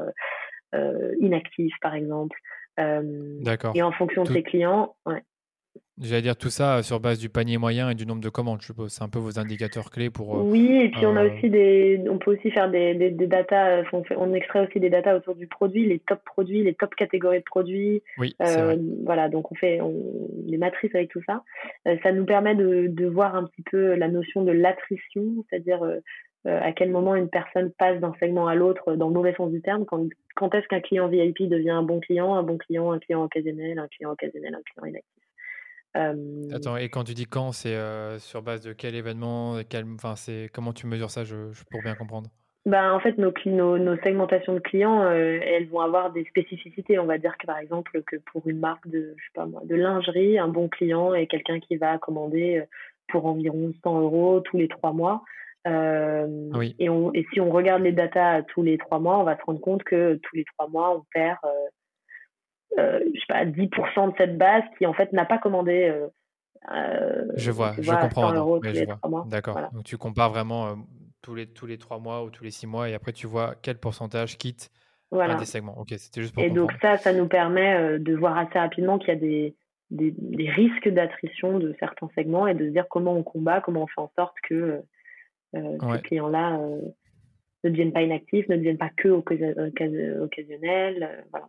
inactifs par exemple. D'accord. Et en fonction de ces clients, ouais, J'allais dire tout ça sur base du panier moyen et du nombre de commandes, je suppose. C'est un peu vos indicateurs clés pour. Euh, oui, et puis on a euh, aussi des, on peut aussi faire des, des, des datas. On, fait, on, extrait aussi des datas autour du produit, les top produits, les top catégories de produits. Oui, euh, Voilà, donc on fait on, des matrices avec tout ça. Euh, ça nous permet de, de, voir un petit peu la notion de l'attrition, c'est-à-dire à quel moment une personne passe d'un segment à l'autre dans le mauvais sens du terme. Quand, quand est-ce qu'un client VIP devient un bon client, un bon client, un client occasionnel, un client occasionnel, un client inactif. Euh, Attends, et quand tu dis quand, c'est euh, sur base de quel événement quel, c'est, Comment tu mesures ça je, pour bien comprendre? Ben, En fait, nos, nos, nos segmentations de clients, euh, elles vont avoir des spécificités. On va dire que par exemple, que pour une marque de, je sais pas moi, de lingerie, un bon client est quelqu'un qui va commander pour environ 100 euros tous les trois mois. Oui. et, on, et si on regarde les datas tous les trois mois, on va se rendre compte que tous les trois mois, on perd euh, je sais pas, 10% de cette base qui en fait n'a pas commandé. Euh, euh, je vois, je comprends. D'accord. Donc tu compares vraiment tous les tous les trois mois ou tous les six mois et après tu vois quel pourcentage quitte un des segments. Ok, c'était juste pour Et donc ça, ça nous permet de voir assez rapidement qu'il y a des, des, des risques d'attrition de certains segments et de se dire comment on combat, comment on fait en sorte que ces clients-là ne deviennent pas inactifs, ne deviennent pas que occasionnels. voilà.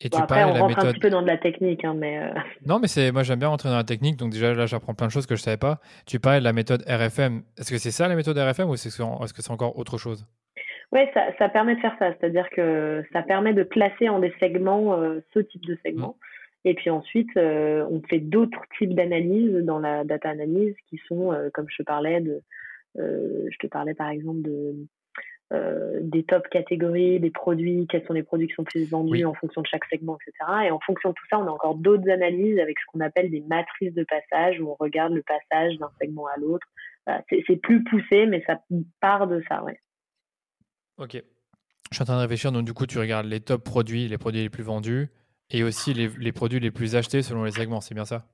Et tu après, on la rentre un petit peu dans de la technique, hein, mais. Euh, non, mais c'est moi j'aime bien rentrer dans la technique, donc déjà là j'apprends plein de choses que je savais pas. Tu parlais de la méthode RFM. Est-ce que c'est ça la méthode RFM ou est-ce que c'est encore autre chose? Oui, ça, ça, permet de faire ça, c'est-à-dire que ça permet de classer en des segments euh, ce type de segment. Et puis ensuite, euh, on fait d'autres types d'analyses dans la data analyse qui sont, comme je te parlais de, je te parlais par exemple de euh, des top catégories, des produits, quels sont les produits qui sont plus vendus en fonction de chaque segment, etc. Et en fonction de tout ça, on a encore d'autres analyses avec ce qu'on appelle des matrices de passage, où on regarde le passage d'un segment à l'autre. c'est plus poussé, mais ça part de ça, ouais. Ok. Je suis en train de réfléchir, donc du coup, tu regardes les top produits, les produits les plus vendus, et aussi les, les produits les plus achetés selon les segments, c'est bien ça?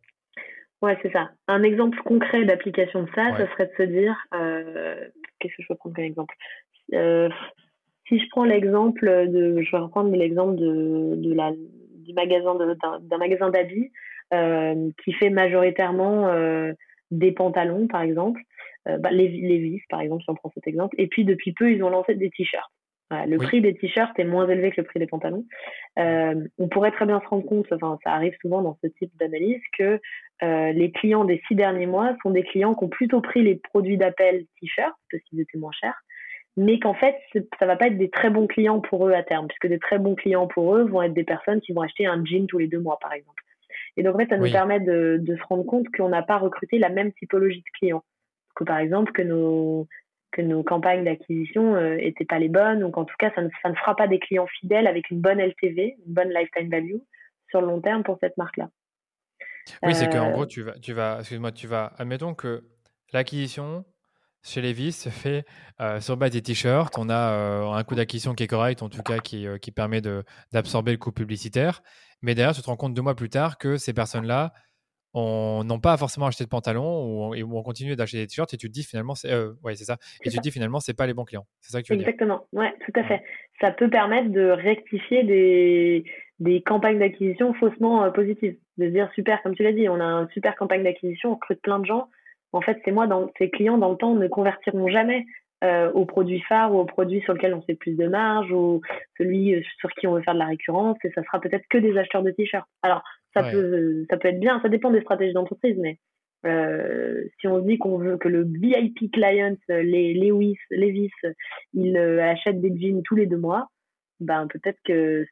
Ouais, c'est ça. Un exemple concret d'application de ça, ce serait de se dire, euh, qu'est-ce que je peux prendre comme exemple? Euh, si je prends l'exemple de, je vais reprendre l'exemple de, de la, du magasin d'un magasin d'habits euh, qui fait majoritairement des pantalons, par exemple, bah, les Levi's, par exemple, si on prend cet exemple. Et puis depuis peu, ils ont lancé des t-shirts. Le prix des t-shirts est moins élevé que le prix des pantalons. on pourrait très bien se rendre compte, enfin ça arrive souvent dans ce type d'analyse, que les clients des six derniers mois sont des clients qui ont plutôt pris les produits d'appel t-shirts parce qu'ils étaient moins chers, mais qu'en fait, ça va pas être des très bons clients pour eux à terme, puisque des très bons clients pour eux vont être des personnes qui vont acheter un jean tous les deux mois, par exemple. Et donc, en fait, ça nous permet de, de, se rendre compte qu'on n'a pas recruté la même typologie de clients. que par exemple que nos que nos campagnes d'acquisition n'étaient pas les bonnes ou qu'en tout cas ça ne, ça ne fera pas des clients fidèles avec une bonne LTV, une bonne lifetime value sur le long terme pour cette marque-là. Oui, c'est qu'en gros, tu vas, tu vas, excuse-moi, tu vas, admettons que l'acquisition, chez Levis se fait euh, sur base des t-shirts. On a euh, un coût d'acquisition qui est correct, en tout cas qui, euh, qui permet d'absorber le coût publicitaire. Mais derrière, tu te rends compte deux mois plus tard que ces personnes-là n'ont pas forcément acheté de pantalons ou, ou ont continué d'acheter des t-shirts et tu te dis finalement, c'est ouais, c'est ça. Et tu te dis finalement, c'est pas les bons clients. C'est ça que tu veux Exactement. Ouais, tout à fait. Ça peut permettre de rectifier des, des campagnes d'acquisition faussement positives. De se dire super, comme tu l'as dit, on a une super campagne d'acquisition, on recrute plein de gens en fait, c'est moi, dans, ces clients dans le temps ne convertiront jamais euh, au produit phare ou au produit sur lequel on fait plus de marge ou celui euh, sur qui on veut faire de la récurrence et ça sera peut-être que des acheteurs de t-shirts. Alors, ça peut, ça peut être bien, ça dépend des stratégies d'entreprise, mais euh, si on se dit qu'on veut que le VIP client, les Lewis, Levis, il achète des jeans tous les deux mois, ben peut-être que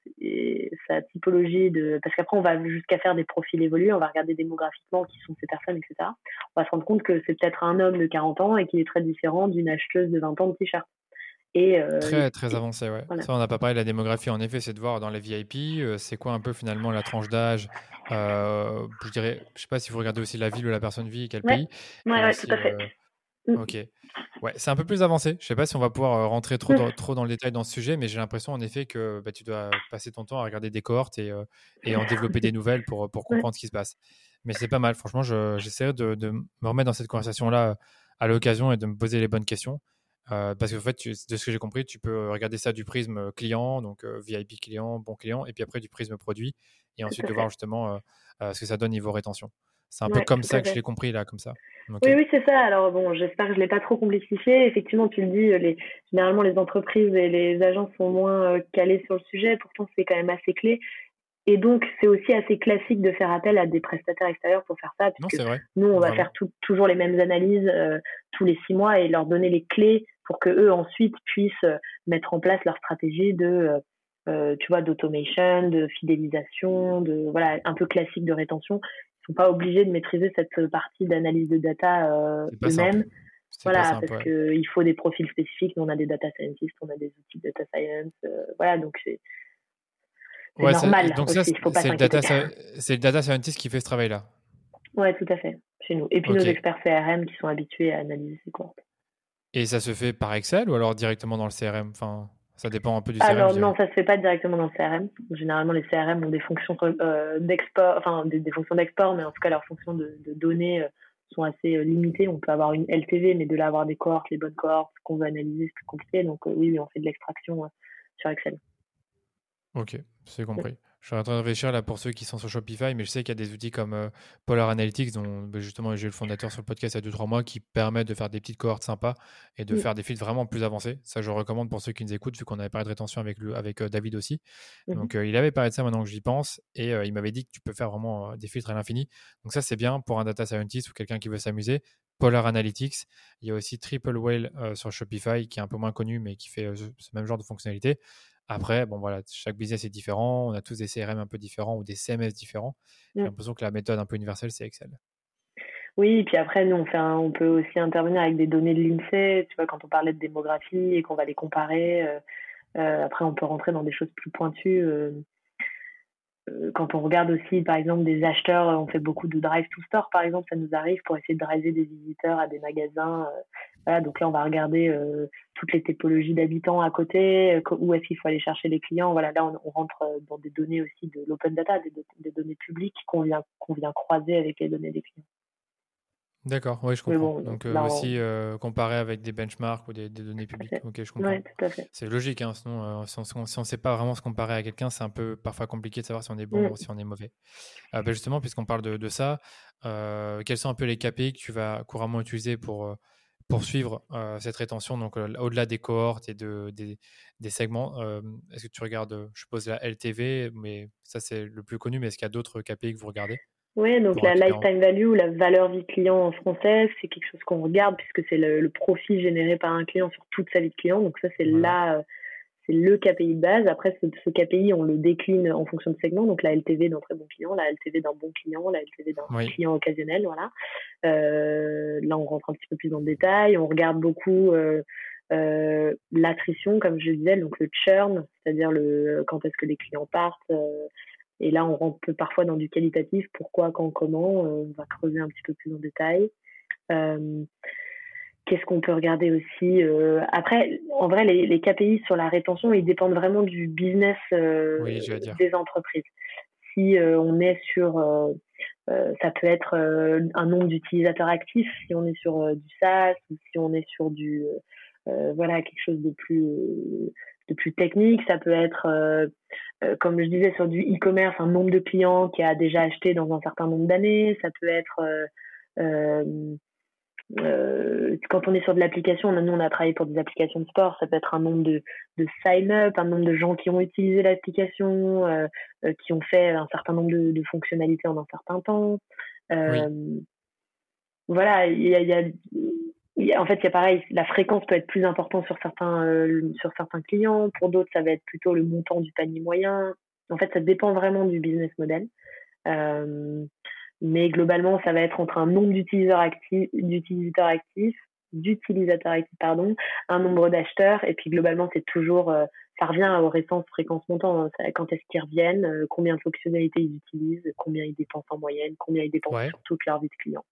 sa typologie de parce qu'après on va jusqu'à faire des profils évolués, on va regarder démographiquement qui sont ces personnes, etc. On va se rendre compte que c'est peut-être un homme de 40 ans et qu'il est très différent d'une acheteuse de 20 ans de t-shirt. Et, euh, très très avancé, ouais. Ça, on n'a pas parlé de la démographie. En effet, c'est de voir dans les VIP, euh, c'est quoi un peu finalement la tranche d'âge. Euh, je dirais, je sais pas si vous regardez aussi la ville où la personne vit, quel pays. Ouais, tout à fait. Mm. Ok. Ouais, c'est un peu plus avancé. Je sais pas si on va pouvoir rentrer trop dans, trop dans le détail dans ce sujet, mais j'ai l'impression en effet que bah, tu dois passer ton temps à regarder des cohortes et, et en développer des nouvelles pour, pour comprendre ce qui se passe. Mais c'est pas mal. Franchement, j'essaierai de, de, me remettre dans cette conversation-là à l'occasion et de me poser les bonnes questions. Euh, parce que en fait, de ce que j'ai compris, tu peux regarder ça du prisme client, donc VIP client, bon client, et puis après du prisme produit, et ensuite de voir justement ce que ça donne niveau rétention. C'est un peu comme ça que je l'ai compris là, comme ça. Oui, oui, c'est ça. Alors bon, j'espère que je l'ai pas trop complexifié. Effectivement, tu le dis, les, généralement les entreprises et les agences sont moins euh, calées sur le sujet. Pourtant, c'est quand même assez clé. Et donc, c'est aussi assez classique de faire appel à des prestataires extérieurs pour faire ça. Puisque vrai. Nous, on va faire toujours les mêmes analyses euh, tous les six mois et leur donner les clés pour que eux ensuite puissent euh, mettre en place leur stratégie de, tu vois, d'automation, de fidélisation, de voilà, un peu classique de rétention sont pas obligés de maîtriser cette partie d'analyse de data euh, eux-mêmes. Voilà, parce qu'il faut des profils spécifiques. Nous, on a des data scientists, on a des outils de data science. Euh, voilà, donc c'est normal. Donc ça, c'est le, data, le data scientist qui fait ce travail-là. Ouais, tout à fait, chez nous. Et puis nos experts CRM qui sont habitués à analyser ces cohortes. Et ça se fait par Excel ou alors directement dans le CRM enfin... Ça dépend un peu du CRM. Alors non, ça se fait pas directement dans le CRM. Généralement, les CRM ont des fonctions euh, d'export, enfin des, fonctions d'export, mais en tout cas leurs fonctions de, données euh, sont assez euh, limitées. On peut avoir une LTV, mais de là avoir des cohortes, les bonnes cohortes qu'on veut analyser, c'est plus compliqué. Donc oui, on fait de l'extraction sur Excel. Ok, c'est compris. Je suis en train de réfléchir là pour ceux qui sont sur Shopify, mais je sais qu'il y a des outils comme euh, Polar Analytics, dont bah, justement j'ai eu le fondateur sur le podcast il y a 2-3 mois, qui permettent de faire des petites cohortes sympas et de faire des filtres vraiment plus avancés. Ça, je recommande pour ceux qui nous écoutent, vu qu'on avait parlé de rétention avec, le, avec euh, David aussi. Mmh Donc, euh, il avait parlé de ça maintenant que j'y pense, et il m'avait dit que tu peux faire vraiment des filtres à l'infini. Donc, ça, c'est bien pour un data scientist ou quelqu'un qui veut s'amuser. Polar Analytics. Il y a aussi Triple Whale sur Shopify, qui est un peu moins connu, mais qui fait ce même genre de fonctionnalité. Après, bon voilà, chaque business est différent. On a tous des CRM un peu différents ou des CMS différents. J'ai mmh. l'impression que la méthode un peu universelle, c'est Excel. Oui, et puis après, nous, on, fait on peut aussi intervenir avec des données de l'INSEE. Tu vois, quand on parlait de démographie et qu'on va les comparer, euh, euh, après, on peut rentrer dans des choses plus pointues. Euh, quand on regarde aussi, par exemple, des acheteurs, on fait beaucoup de drive to store, par exemple, ça nous arrive pour essayer de driver des visiteurs à des magasins. Euh, voilà, donc là, on va regarder euh, toutes les typologies d'habitants à côté, euh, où est-ce qu'il faut aller chercher les clients. Voilà, là, on, rentre dans des données aussi de l'open data, des, des, données publiques qu'on vient, qu'on vient croiser avec les données des clients. D'accord, oui, je comprends. Donc euh, aussi euh, comparer avec des benchmarks ou des, données publiques. Ok, je comprends. C'est logique, hein, sinon euh, si on ne sait pas vraiment se comparer à quelqu'un, c'est un peu parfois compliqué de savoir si on est bon mm. ou si on est mauvais. Bah, justement, puisqu'on parle de, ça, quels sont un peu les KPI que tu vas couramment utiliser pour poursuivre cette rétention, donc au-delà des cohortes et de, des, des segments, est-ce que tu regardes, je suppose, la LTV, mais ça c'est le plus connu, mais est-ce qu'il y a d'autres KPI que vous regardez oui, donc la lifetime value ou la valeur vie client en français, c'est quelque chose qu'on regarde puisque c'est le, profit généré par un client sur toute sa vie de client. Donc ça, c'est là, c'est le KPI de base. Après, ce, KPI, on le décline en fonction de segment. Donc, la LTV d'un très bon client, la LTV d'un bon client, la LTV d'un client occasionnel. Voilà. Euh, là, on rentre un petit peu plus dans le détail. On regarde beaucoup euh, euh, l'attrition, comme je disais, donc le churn, c'est-à-dire le quand est-ce que les clients partent. et là, on rentre parfois dans du qualitatif. Pourquoi, quand, comment. on va creuser un petit peu plus en détail. Qu'est-ce qu'on peut regarder aussi euh, Après, en vrai, les, KPI sur la rétention, ils dépendent vraiment du business euh, des entreprises. Si euh, on est sur, ça peut être un nombre d'utilisateurs actifs, si on est sur du SaaS ou si on est sur du, voilà, quelque chose de plus de plus technique. Ça peut être, comme je disais, sur du e-commerce, un nombre de clients qui a déjà acheté dans un certain nombre d'années. Ça peut être euh, quand on est sur de l'application, nous on a travaillé pour des applications de sport, ça peut être un nombre de, de sign-up, un nombre de gens qui ont utilisé l'application, euh, euh, qui ont fait un certain nombre de, de fonctionnalités en un certain temps. Voilà, il y a, y a, en fait, il y a pareil, la fréquence peut être plus importante sur certains, sur certains clients, pour d'autres, ça va être plutôt le montant du panier moyen. En fait, ça dépend vraiment du business model. Mais globalement, ça va être entre un nombre d'utilisateurs actifs, d'utilisateurs actifs, d'utilisateurs actifs, pardon, un nombre d'acheteurs, et puis globalement, c'est toujours, euh, ça revient aux récentes fréquences montant. Hein. Quand est-ce qu'ils reviennent, euh, combien de fonctionnalités ils utilisent, combien ils dépensent en moyenne, combien ils dépensent sur toute leur vie de client.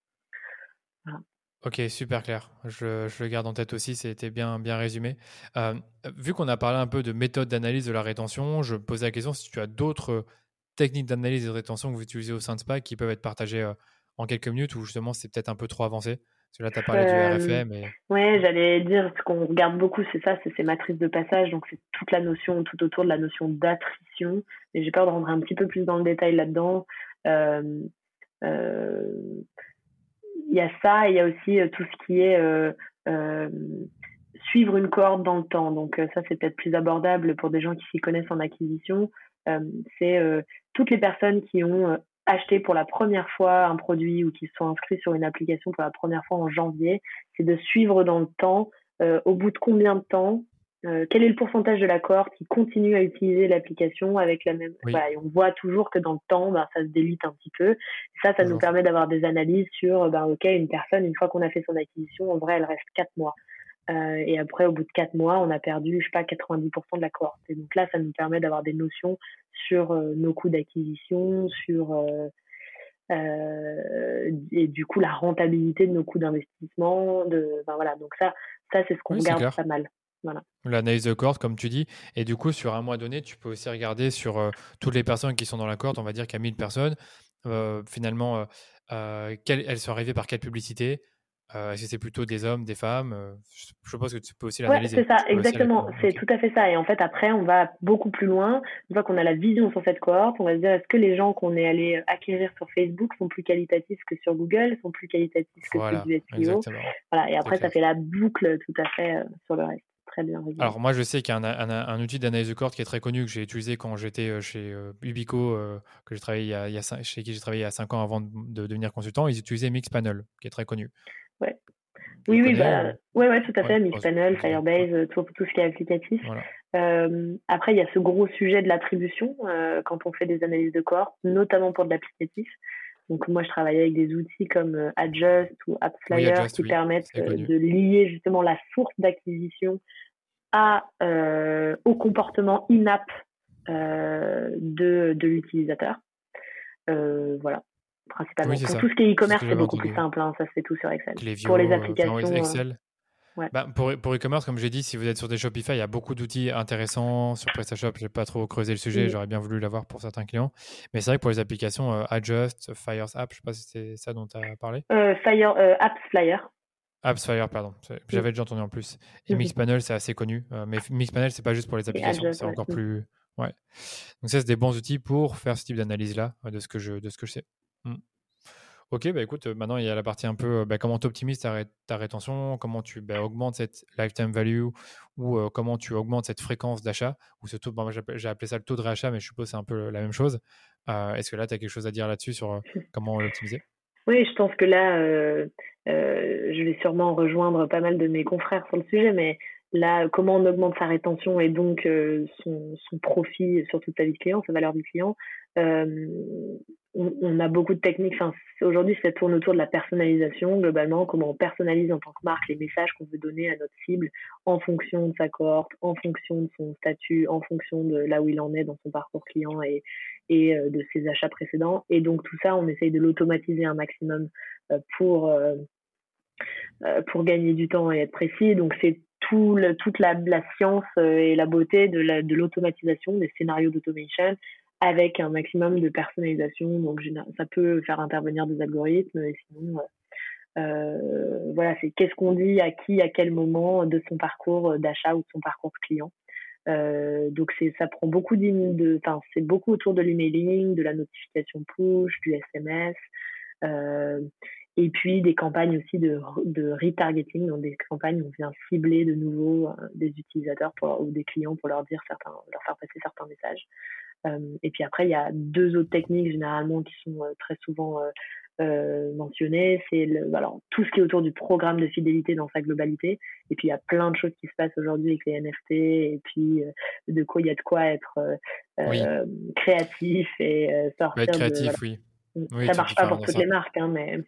Ok, super clair. Je, je, le garde en tête aussi, c'était bien, bien résumé. Euh, vu qu'on a parlé un peu de méthode d'analyse de la rétention, je posais la question si tu as d'autres techniques d'analyse et de rétention que vous utilisez au sein de SPA qui peuvent être partagées euh, en quelques minutes ou justement c'est peut-être un peu trop avancé Parce que là, tu as parlé du euh, RFM. Et... Oui, j'allais dire, ce qu'on regarde beaucoup, c'est ça, c'est ces matrices de passage. Donc, c'est toute la notion, tout autour de la notion d'attrition. Et j'ai peur de rentrer un petit peu plus dans le détail là-dedans. Euh, il y a ça, il y a aussi tout ce qui est suivre une cohorte dans le temps. Donc, ça, c'est peut-être plus abordable pour des gens qui s'y connaissent en acquisition. c'est toutes les personnes qui ont euh, acheté pour la première fois un produit ou qui se sont inscrits sur une application pour la première fois en janvier, c'est de suivre dans le temps, euh, au bout de combien de temps, euh, quel est le pourcentage de l'accord qui continue à utiliser l'application avec la même. et on voit toujours que dans le temps, bah, ça se délite un petit peu. Ça, ça nous permet d'avoir des analyses sur, bah, ok, une personne, une fois qu'on a fait son acquisition, en vrai, elle reste quatre mois. Euh, et après, au bout de quatre mois, on a perdu, je sais pas, 90% de la cohorte. Et donc là, ça nous permet d'avoir des notions sur euh, nos coûts d'acquisition, sur euh, et du coup la rentabilité de nos coûts d'investissement. De, voilà. Donc ça, ça c'est ce qu'on regarde pas mal. Voilà. L'analyse de cohorte, comme tu dis. Et du coup, sur un mois donné, tu peux aussi regarder sur toutes les personnes qui sont dans la cohorte. On va dire qu'il y a 1000 personnes. finalement, elles sont arrivées par quelle publicité euh, Est-ce que c'est plutôt des hommes, des femmes euh, Je suppose que tu peux aussi l'analyser. C'est ça, exactement. C'est tout à fait ça. Et en fait, après, on va beaucoup plus loin. Une fois qu'on a la vision sur cette cohorte, on va se dire est-ce que les gens qu'on est allé acquérir sur Facebook sont plus qualitatifs que sur Google, sont plus qualitatifs que sur du SEO Voilà. Et après, ça fait la boucle tout à fait euh, sur le reste. Très bien Alors moi je sais qu'il y a un, un, outil d'analyse de cohorte qui est très connu que j'ai utilisé quand j'étais euh, chez Ubico, que j'ai travaillé il y a, chez qui j'ai travaillé il y a 5 ans avant de, devenir consultant. Ils utilisaient Mixpanel, qui est très connu. Ouais. Oui, oui, bah, ouais, ouais, tout à fait. Mixpanel, Firebase, euh, tout, tout, ce qui est applicatif. Euh, après, il y a ce gros sujet de l'attribution euh, quand on fait des analyses de corps, notamment pour de l'applicatif. Donc, moi, je travaille avec des outils comme Adjust ou AppsFlyer qui permettent de lier justement la source d'acquisition à, au comportement in-app de, de l'utilisateur. voilà principalement. pour tout ce qui est e-commerce, c'est beaucoup plus simple. Hein, ça se fait tout sur Excel. pour les euh, applications. Excel. Ouais. Bah, pour, pour e-commerce, comme j'ai dit, si vous êtes sur des Shopify, il y a beaucoup d'outils intéressants. Sur PrestaShop, je n'ai pas trop creusé le sujet, j'aurais bien voulu l'avoir pour certains clients. Mais c'est vrai que pour les applications euh, Adjust, Fires App, je ne sais pas si c'est ça dont tu as parlé. Euh, Fire, Apps Flyer. Apps Fire, pardon. J'avais déjà entendu en plus. Et Mixpanel, c'est assez connu. mais Mixpanel, c'est pas juste pour les applications, c'est encore plus. Ouais. Donc ça, c'est des bons outils pour faire ce type d'analyse-là, de, ce que je, de ce que je sais. Mmh. Ok, bah écoute, maintenant il y a la partie un peu bah, comment tu optimises ta, ta, rétention, comment tu bah, augmentes cette lifetime value ou comment tu augmentes cette fréquence d'achat, ou ce taux, bah, j'ai appelé ça le taux de réachat, mais je suppose que c'est un peu la même chose. Est-ce que là tu as quelque chose à dire là-dessus sur comment l'optimiser? Oui, je pense que là, je vais sûrement rejoindre pas mal de mes confrères sur le sujet, mais là, comment on augmente sa rétention et donc son, son, profit sur toute sa vie de client, sa valeur du client. On, on, a beaucoup de techniques. Enfin, aujourd'hui, ça tourne autour de la personnalisation globalement, comment on personnalise en tant que marque les messages qu'on veut donner à notre cible en fonction de sa cohorte, en fonction de son statut, en fonction de là où il en est dans son parcours client et, et de ses achats précédents. Et donc tout ça, on essaye de l'automatiser un maximum pour euh, pour gagner du temps et être précis. Donc c'est tout le, toute la, la, science euh, et la beauté de l'automatisation, de des scénarios d'automation avec un maximum de personnalisation. Donc ça peut faire intervenir des algorithmes et sinon euh, voilà, c'est qu'est-ce qu'on dit à qui, à quel moment de son parcours d'achat ou de son parcours client. Euh, donc ça prend beaucoup de, enfin c'est beaucoup autour de l'emailing, de la notification push, du SMS. Euh, et puis des campagnes aussi de, de retargeting, donc des campagnes où on vient cibler de nouveau euh, des utilisateurs pour, ou des clients pour leur dire certains, leur faire passer certains messages. Euh, et puis après, il y a deux autres techniques généralement qui sont euh, très souvent euh, mentionnées. C'est alors tout ce qui est autour du programme de fidélité dans sa globalité. Et puis il y a plein de choses qui se passent aujourd'hui avec les NFT. Et puis de quoi il y a de quoi être créatif et sortir. Être créatif, oui. Ça marche pas pour toutes les marques, hein, mais.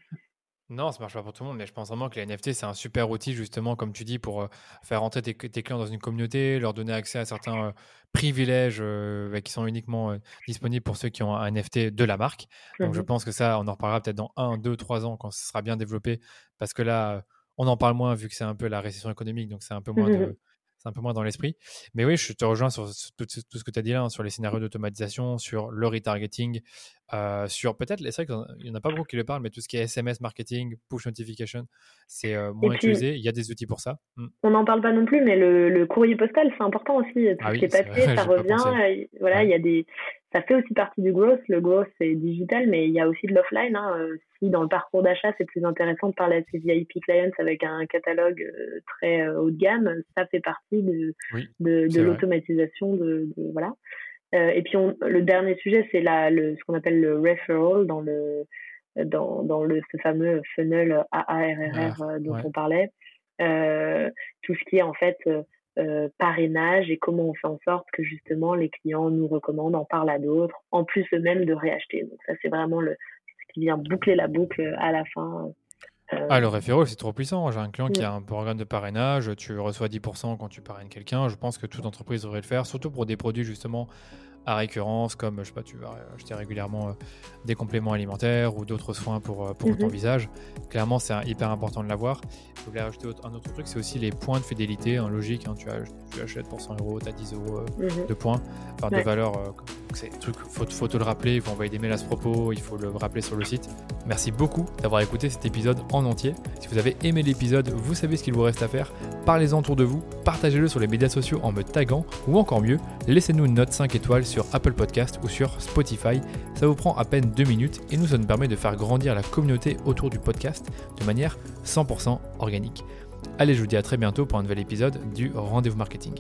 Non, ça marche pas pour tout le monde, mais je pense vraiment que les NFT, c'est un super outil, justement, comme tu dis, pour euh, faire rentrer tes, clients dans une communauté, leur donner accès à certains euh, privilèges euh, bah, qui sont uniquement disponibles pour ceux qui ont un NFT de la marque. Donc, je mmh pense que ça, on en reparlera peut-être dans un, deux, trois ans quand ce sera bien développé, parce que là, on en parle moins vu que c'est un peu la récession économique, donc c'est un peu moins de c'est un peu moins dans l'esprit. Mais oui, je te rejoins sur tout, ce que tu as dit là, hein, sur les scénarios d'automatisation, sur le retargeting, euh, sur peut-être, c'est vrai qu'il n'y en a pas beaucoup qui le parlent, mais tout ce qui est SMS marketing, push notification, c'est euh, moins utilisé. Il y a des outils pour ça. Mmh. On n'en parle pas non plus, mais le, courrier postal, c'est important aussi. Tout ah ce qui est papier, ça revient. Voilà, il y a des ça fait aussi partie du growth. Le growth, c'est digital, mais il y a aussi de l'offline. Hein. Euh, si dans le parcours d'achat, c'est plus intéressant de parler à ses VIP clients avec un catalogue euh, très euh, haut de gamme, ça fait partie de, de, l'automatisation. De, voilà. et puis, le dernier sujet, c'est le, ce qu'on appelle le referral dans le dans, dans le ce fameux funnel AARRR dont on parlait. tout ce qui est en fait euh, parrainage et comment on fait en sorte que justement les clients nous recommandent, en parlent à d'autres, en plus eux-mêmes de réacheter. Donc ça c'est vraiment le qui vient boucler la boucle à la fin. Euh. Ah, le référent, c'est trop puissant. J'ai un client qui a un programme de parrainage, tu reçois 10% quand tu parraines quelqu'un. Je pense que toute entreprise devrait le faire, surtout pour des produits justement à récurrence, comme je sais pas, tu vas acheter régulièrement euh, des compléments alimentaires ou d'autres soins pour, euh, pour ton mhm. visage. Clairement, c'est hyper important de l'avoir. Je voulais rajouter un autre truc, c'est aussi les points de fidélité. En logique, hein, tu, tu, achètes pour 100 euros, tu as 10 euros euh, mhm. de points, enfin de valeur. c'est truc, faut, faut te le rappeler, il faut envoyer des mails à ce propos, il faut le rappeler sur le site. Merci beaucoup d'avoir écouté cet épisode en entier. Si vous avez aimé l'épisode, vous savez ce qu'il vous reste à faire. Parlez-en autour de vous, partagez-le sur les médias sociaux en me taguant, ou encore mieux, laissez-nous une note 5 étoiles sur Apple Podcast ou sur Spotify. Ça vous prend à peine 2 minutes et nous, ça nous permet de faire grandir la communauté autour du podcast de manière 100% organique. Allez, je vous dis à très bientôt pour un nouvel épisode du Rendez-vous Marketing.